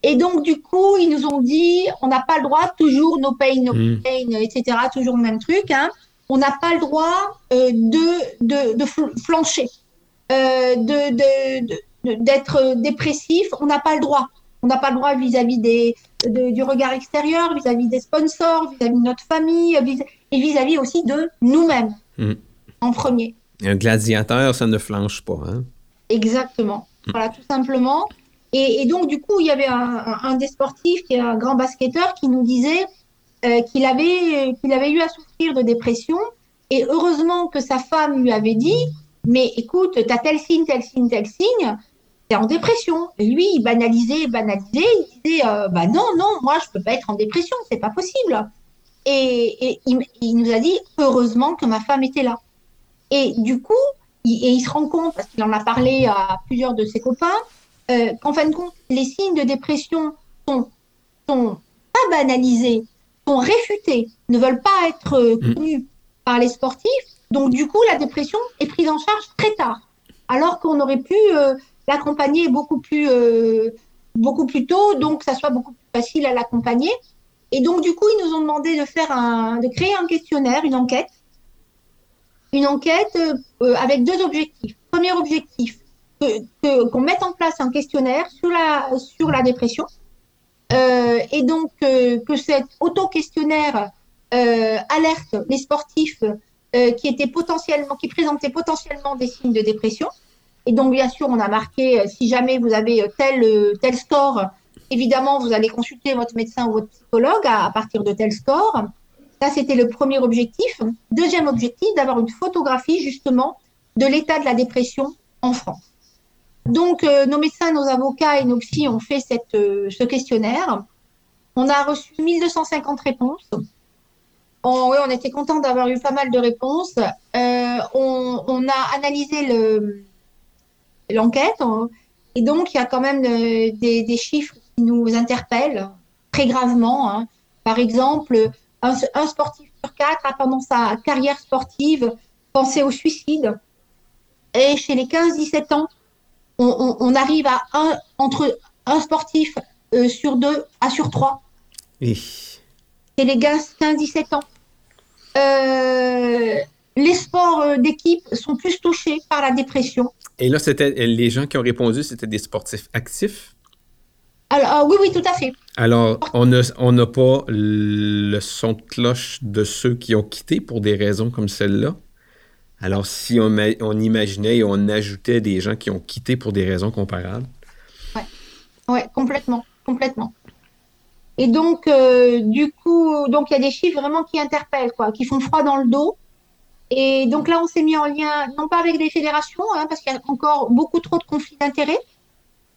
Et donc, du coup, ils nous ont dit, on n'a pas le droit, toujours no pain, no hmm. pain, etc., toujours le même truc. Hein. on n'a pas le droit de, de, de, flancher. Euh, d'être dépressif, on n'a pas le droit. On n'a pas le droit vis-à-vis des, du regard extérieur, vis-à-vis des sponsors, vis-à-vis de notre famille, et vis-à-vis aussi de nous-mêmes, mm. En premier. Un gladiateur, ça ne flanche pas. Hein? Exactement. Mm. Voilà, tout simplement. Et, donc, du coup, il y avait un, des sportifs, qui est un grand basketteur, qui nous disait qu'il avait, qu'il avait eu à souffrir de dépression. Et heureusement que sa femme lui avait dit, mais écoute, tu as tel signe, tel signe, tel signe, tu es en dépression. Et lui, il banalisait, banalisait, il disait, bah non, non, moi, je peux pas être en dépression, c'est pas possible. Et, il, nous a dit, heureusement que ma femme était là. Et du coup, il, et il se rend compte, parce qu'il en a parlé à plusieurs de ses copains, euh, qu'en fin de compte, les signes de dépression sont, sont pas banalisés, sont réfutés, ne veulent pas être euh, mm. connus par les sportifs. Donc, du coup, la dépression est prise en charge très tard, alors qu'on aurait pu euh, l'accompagner beaucoup plus, beaucoup plus tôt, donc ça soit beaucoup plus facile à l'accompagner. Et donc, du coup, ils nous ont demandé de faire un, de créer un questionnaire, une enquête. Une enquête euh, avec deux objectifs. Premier objectif, qu'on mette en place un questionnaire sur la, sur la dépression. Euh, et donc, euh, que cet auto-questionnaire alerte les sportifs qui étaient potentiellement, qui présentaient potentiellement des signes de dépression. Et donc, bien sûr, on a marqué, si jamais vous avez tel, tel score, Évidemment, vous allez consulter votre médecin ou votre psychologue à, partir de tel score. Ça, c'était le premier objectif. Deuxième objectif, d'avoir une photographie justement de l'état de la dépression en France. Donc, euh, nos médecins, nos avocats et nos psy ont fait euh, ce questionnaire. On a reçu 1250 réponses. On, oui, on était content d'avoir eu pas mal de réponses. Euh, on, a analysé l'enquête. et donc, il y a quand même des, des, chiffres qui nous interpellent très gravement. Hein. Par exemple, un, sportif sur quatre a pendant sa carrière sportive pensé au suicide. Et chez les 15-17 ans, on, arrive à un, entre un sportif euh, sur deux à sur trois. Et les 15-17 ans. Euh, les sports euh, d'équipe sont plus touchés par la dépression. Et là, c'était les gens qui ont répondu, c'était des sportifs actifs? Alors, ah oui, oui, tout à fait. Alors, on n'a pas le son de cloche de ceux qui ont quitté pour des raisons comme celle-là. Alors, si on, on, imaginait et on ajoutait des gens qui ont quitté pour des raisons comparables. Oui, ouais, complètement, complètement. Et donc, euh, du coup, donc il y a des chiffres vraiment qui interpellent, quoi, qui font froid dans le dos. Et donc là, on s'est mis en lien, non pas avec des fédérations, hein, parce qu'il y a encore beaucoup trop de conflits d'intérêts,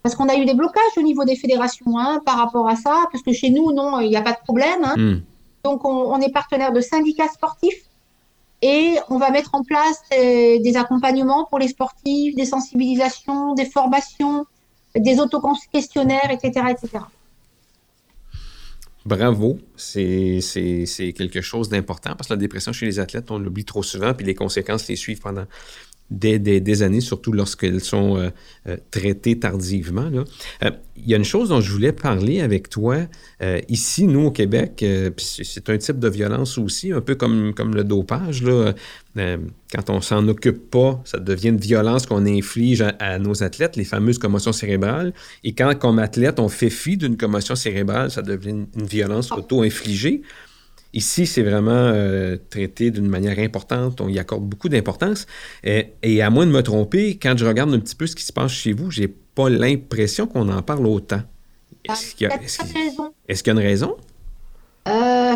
parce qu'on a eu des blocages au niveau des fédérations hein, par rapport à ça, parce que chez nous, non, il n'y a pas de problème. Hein. Hmm. Donc, on, est partenaire de syndicats sportifs et on va mettre en place des, accompagnements pour les sportifs, des sensibilisations, des formations, des autoquestionnaires, etc., etc. Bravo, c'est quelque chose d'important parce que la dépression chez les athlètes, on l'oublie trop souvent, puis les conséquences les suivent pendant des, des, années, surtout lorsqu'elles sont euh, euh, traitées tardivement. Là. Euh, il y a une chose dont je voulais parler avec toi. ici, nous, au Québec, c'est un type de violence aussi, un peu comme, comme le dopage. Là. quand on s'en occupe pas, ça devient une violence qu'on inflige à, à, nos athlètes, les fameuses commotions cérébrales. Et quand, comme athlète, on fait fi d'une commotion cérébrale, ça devient une violence auto-infligée. Ici, c'est vraiment euh, traité d'une manière importante. On y accorde beaucoup d'importance. Et, à moins de me tromper, quand je regarde un petit peu ce qui se passe chez vous, j'ai pas l'impression qu'on en parle autant. Est-ce qu'il y, a, une raison? Euh,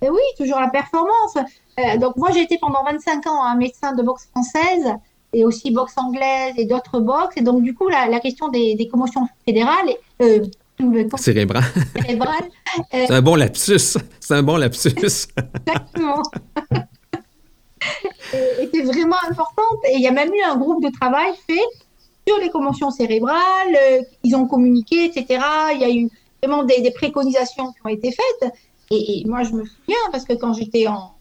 eh oui, toujours la performance. Euh, donc moi, j'ai été pendant 25 ans un médecin de boxe française et aussi boxe anglaise et d'autres boxes. Et donc, du coup, la, question des, des commotions fédérales, Cérébral. Euh, c'est un bon lapsus. C'est un bon lapsus. Exactement. était vraiment importante. Et il y a même eu un groupe de travail fait sur les conventions cérébrales. Euh, ils ont communiqué, etc. Il y a eu vraiment des, préconisations qui ont été faites. Et, moi, je me souviens, parce que quand j'étais en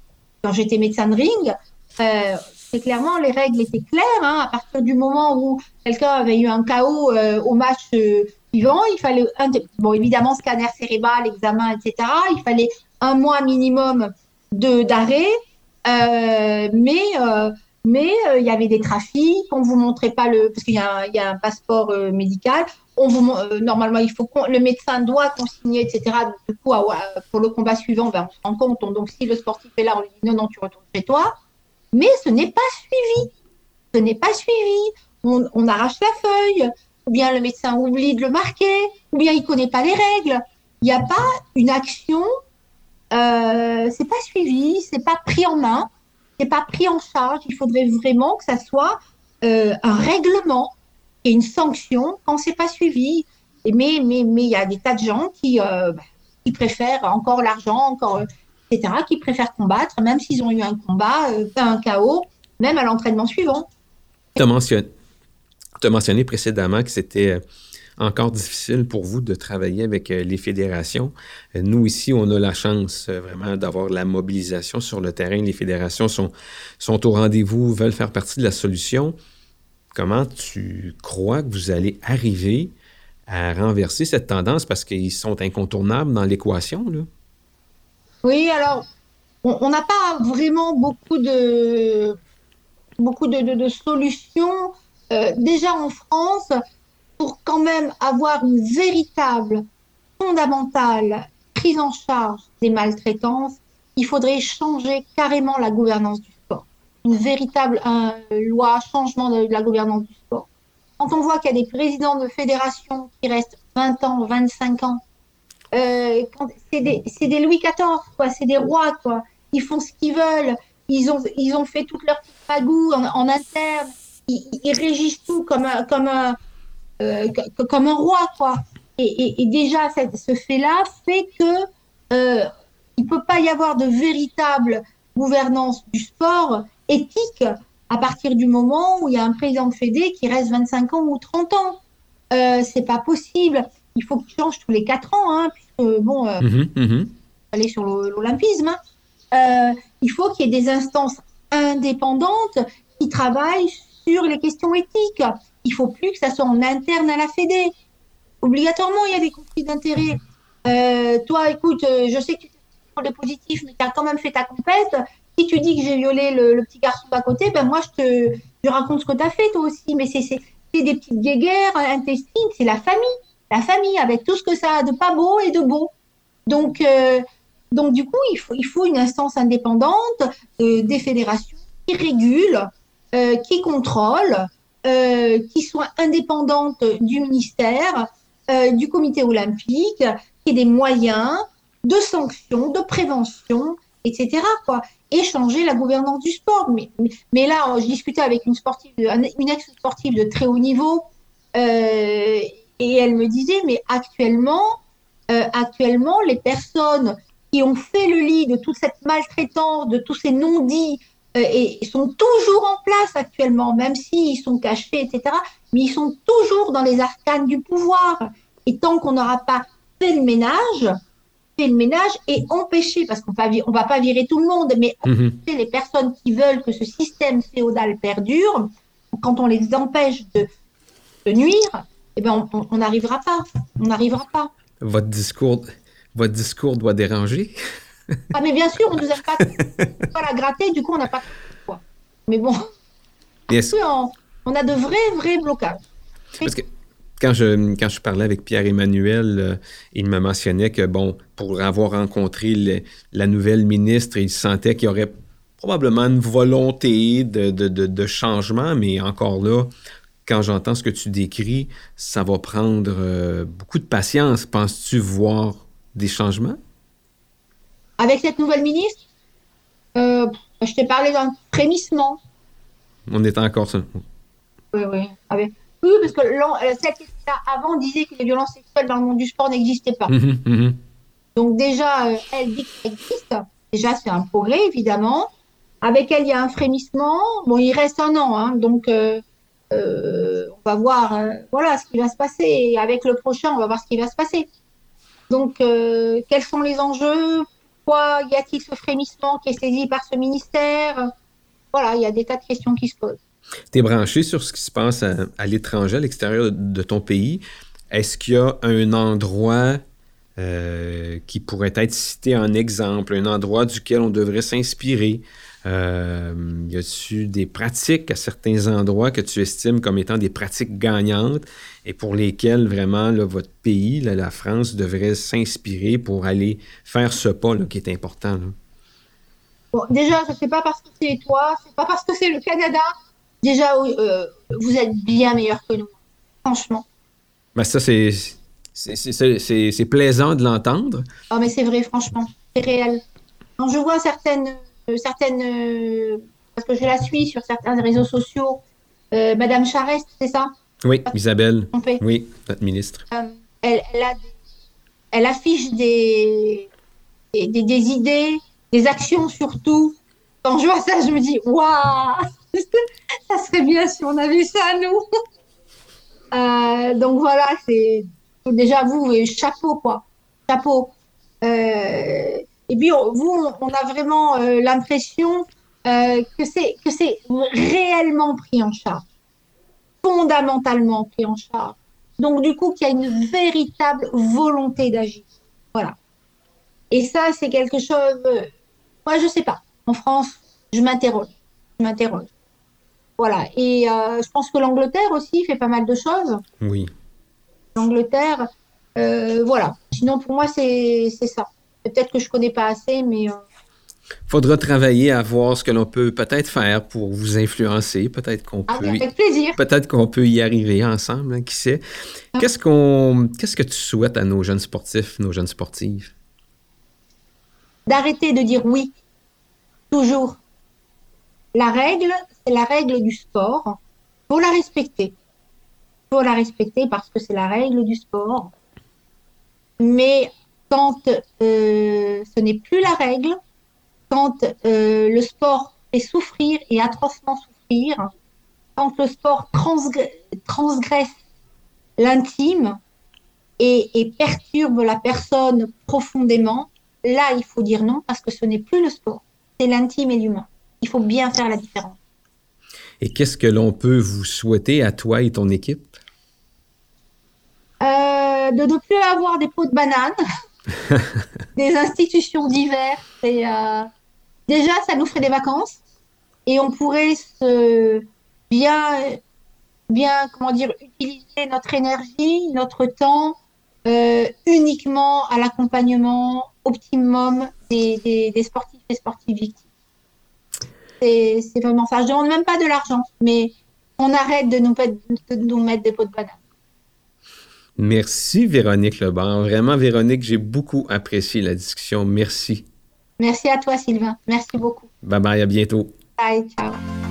quand j'étais médecin de ring, euh, c'est clairement les règles étaient claires. Hein. à partir du moment où quelqu'un avait eu un chaos au match il fallait, bon, évidemment, scanner cérébral, examen, etc. Il fallait un mois minimum d'arrêt, euh, mais euh, mais euh, il y avait des trafics. On vous montrait pas le parce qu'il y, a un passeport médical. On vous normalement il faut le médecin doit consigner, etc. Du coup, pour le combat suivant, ben, on se rend compte. Donc si le sportif est là, on lui dit non non, tu retournes chez toi. Mais ce n'est pas suivi. Ce n'est pas suivi. On arrache la feuille ou bien le médecin oublie de le marquer, ou bien il connaît pas les règles. Il n'y a pas une action euh, c'est pas suivi, c'est pas pris en main, c'est pas pris en charge. Il faudrait vraiment que ça soit euh, un règlement et une sanction quand c'est pas suivi. mais mais mais il y a des tas de gens qui euh, bah, préfèrent encore l'argent, encore etc., qui préfèrent combattre même s'ils ont eu un combat, un chaos, même à l'entraînement suivant. Tu as as mentionné précédemment que c'était encore difficile pour vous de travailler avec euh, les fédérations. Euh, nous, ici, on a la chance euh, vraiment d'avoir la mobilisation sur le terrain. Les fédérations sont, sont au rendez-vous, veulent faire partie de la solution. Comment tu crois que vous allez arriver à renverser cette tendance? Parce qu'ils sont incontournables dans l'équation? Oui, alors, on n'a pas vraiment beaucoup de, beaucoup de, solutions. Déjà en France, pour quand même avoir une véritable, fondamentale prise en charge des maltraitances, il faudrait changer carrément la gouvernance du sport. Une véritable loi, changement de, la gouvernance du sport. Quand on voit qu'il y a des présidents de fédérations qui restent 20 ans, 25 ans, euh, c'est des, Louis XIV, quoi, c'est des rois, quoi. Ils font ce qu'ils veulent, ils ont, ils ont fait toute leur petite en, interne, ils, régissent tout comme comme un, euh, comme un roi, quoi. Et, déjà, ce fait-là fait que euh, il peut pas y avoir de véritable gouvernance du sport éthique à partir du moment où il y a un président de Fédé qui reste 25 ans ou 30 ans. Euh, c'est pas possible. Il faut qu'il change tous les 4 ans, hein, puisque bon, euh, mhm, mhm. aller sur l'olympisme. Hein. Euh, il faut qu'il y ait des instances indépendantes qui travaillent sur les questions éthiques il faut plus que ça soit en interne à la Fédé. Obligatoirement, il y a des conflits d'intérêts. Euh, toi, écoute, euh, je sais que tu es le positif, mais tu as quand même fait ta compète. Si tu dis que j'ai violé le, petit garçon d'à côté, ben moi, je te je raconte ce que tu as fait toi aussi. Mais c'est des petites guéguerres intestines, c'est la famille. La famille, avec tout ce que ça a de pas beau et de beau. Donc, euh, donc du coup, il faut, il faut une instance indépendante des fédérations qui qui contrôle, euh, qui soit indépendante du ministère, euh, du comité olympique, qui ait des moyens de sanctions, de prévention, etc. Quoi. Et changer la gouvernance du sport. Mais, mais, là, je discutais avec une sportive, une ex-sportive de très haut niveau, euh, et elle me disait, mais actuellement, euh, actuellement, les personnes qui ont fait le lit de toute cette maltraitance, de tous ces non-dits, euh, et ils sont toujours en place actuellement, même s'ils sont cachés, etc. Mais ils sont toujours dans les arcanes du pouvoir. Et tant qu'on n'aura pas fait le ménage, fait le ménage et empêcher, parce qu'on ne va pas virer tout le monde, mais mhm. empêcher les personnes qui veulent que ce système féodal perdure, quand on les empêche de, de nuire, eh ben on n'arrivera pas. On n'arrivera pas. Votre discours, votre discours doit déranger. Ah, mais bien sûr, on nous a pas, pas la gratter, du coup, on n'a pas quoi. Mais bon, on, a de vrais, vrais blocages. Parce que quand je, quand je parlais avec Pierre-Emmanuel, euh, il me mentionnait que, bon, pour avoir rencontré la nouvelle ministre, il sentait qu'il y aurait probablement une volonté de, de, de, changement, mais encore là, quand j'entends ce que tu décris, ça va prendre euh, beaucoup de patience. Penses-tu voir des changements? Avec cette nouvelle ministre, euh, je t'ai parlé d'un frémissement. On est encore ça. Oui, oui. Oui, parce que euh, celle qui était là avant disait que les violences sexuelles dans le monde du sport n'existaient pas. Mhm, mhm. Donc déjà, euh, elle dit que ça existe. Déjà, c'est un progrès, évidemment. Avec elle, il y a un frémissement. Bon, il reste un an, hein, donc on va voir voilà, ce qui va se passer. Et avec le prochain, on va voir ce qui va se passer. Donc, quels sont les enjeux? Pourquoi y a-t-il ce frémissement qui est saisi par ce ministère? Voilà, il y a des tas de questions qui se posent. Tu es branché sur ce qui se passe à, l'étranger, à l'extérieur de, ton pays. Est-ce qu'il y a un endroit euh, qui pourrait être cité en exemple, un endroit duquel on devrait s'inspirer? Euh, y a-t-il des pratiques à certains endroits que tu estimes comme étant des pratiques gagnantes et pour lesquelles vraiment votre pays, la France, devrait s'inspirer pour aller faire ce pas qui est important? Bon, déjà, ce n'est pas parce que c'est toi, c'est pas parce que c'est le Canada. Déjà, euh, vous êtes bien meilleur que nous, franchement. Ben ça, c'est, c'est, plaisant de l'entendre. Ah, mais c'est vrai, franchement. c'est réel. Quand je vois certaines, certaines, parce que je la suis sur certains réseaux sociaux, Madame Charest, c'est ça? Oui, Isabelle. Oui, notre ministre. elle, a elle affiche des, des, des, idées, des actions surtout. Quand je vois ça, je me dis, waouh, ça serait bien si on avait ça, nous. Euh, donc voilà, c'est déjà vous, chapeau, quoi. Chapeau. Euh, et puis, vous, on a vraiment euh, l'impression que c'est que c'est réellement pris en charge, fondamentalement pris en charge. Donc, du coup, qu'il y a une véritable volonté d'agir. Voilà. Et ça, c'est quelque chose. Moi, je sais pas. En France, je m'interroge. Je m'interroge. Voilà. Et euh, je pense que l'Angleterre aussi fait pas mal de choses. Oui. L'Angleterre, euh, voilà. Sinon, pour moi, c'est ça. Peut-être que je connais pas assez, mais. Euh, Faudra travailler à voir ce que l'on peut peut-être faire pour vous influencer. Peut-être qu'on ah, peut. Avec plaisir. Peut-être qu'on peut y arriver ensemble, hein, qui sait. Ah. Qu'est-ce qu'on, qu'est-ce que tu souhaites à nos jeunes sportifs, nos jeunes sportives? D'arrêter de dire oui, toujours. La règle, c'est la règle du sport. Faut la respecter. Faut la respecter parce que c'est la règle du sport. Mais quand euh, ce n'est plus la règle, quand euh, le sport fait souffrir et atrocement souffrir, quand le sport transgresse l'intime et, perturbe la personne profondément, là, il faut dire non parce que ce n'est plus le sport, c'est l'intime et l'humain. Il faut bien faire la différence. Et qu'est-ce que l'on peut vous souhaiter à toi et ton équipe? Euh, de ne plus avoir des pots de banane, des institutions diverses et, euh, déjà, ça nous ferait des vacances et on pourrait bien, bien, comment dire, utiliser notre énergie, notre temps euh, uniquement à l'accompagnement optimum des, sportifs et sportives victimes. C'est vraiment ça. Je ne demande même pas de l'argent, mais on arrête de nous, de nous mettre des pots de banane. Merci Véronique Lebar. Vraiment, Véronique, j'ai beaucoup apprécié la discussion. Merci. Merci à toi, Sylvain. Merci beaucoup. Bye bye, à bientôt. Bye, ciao.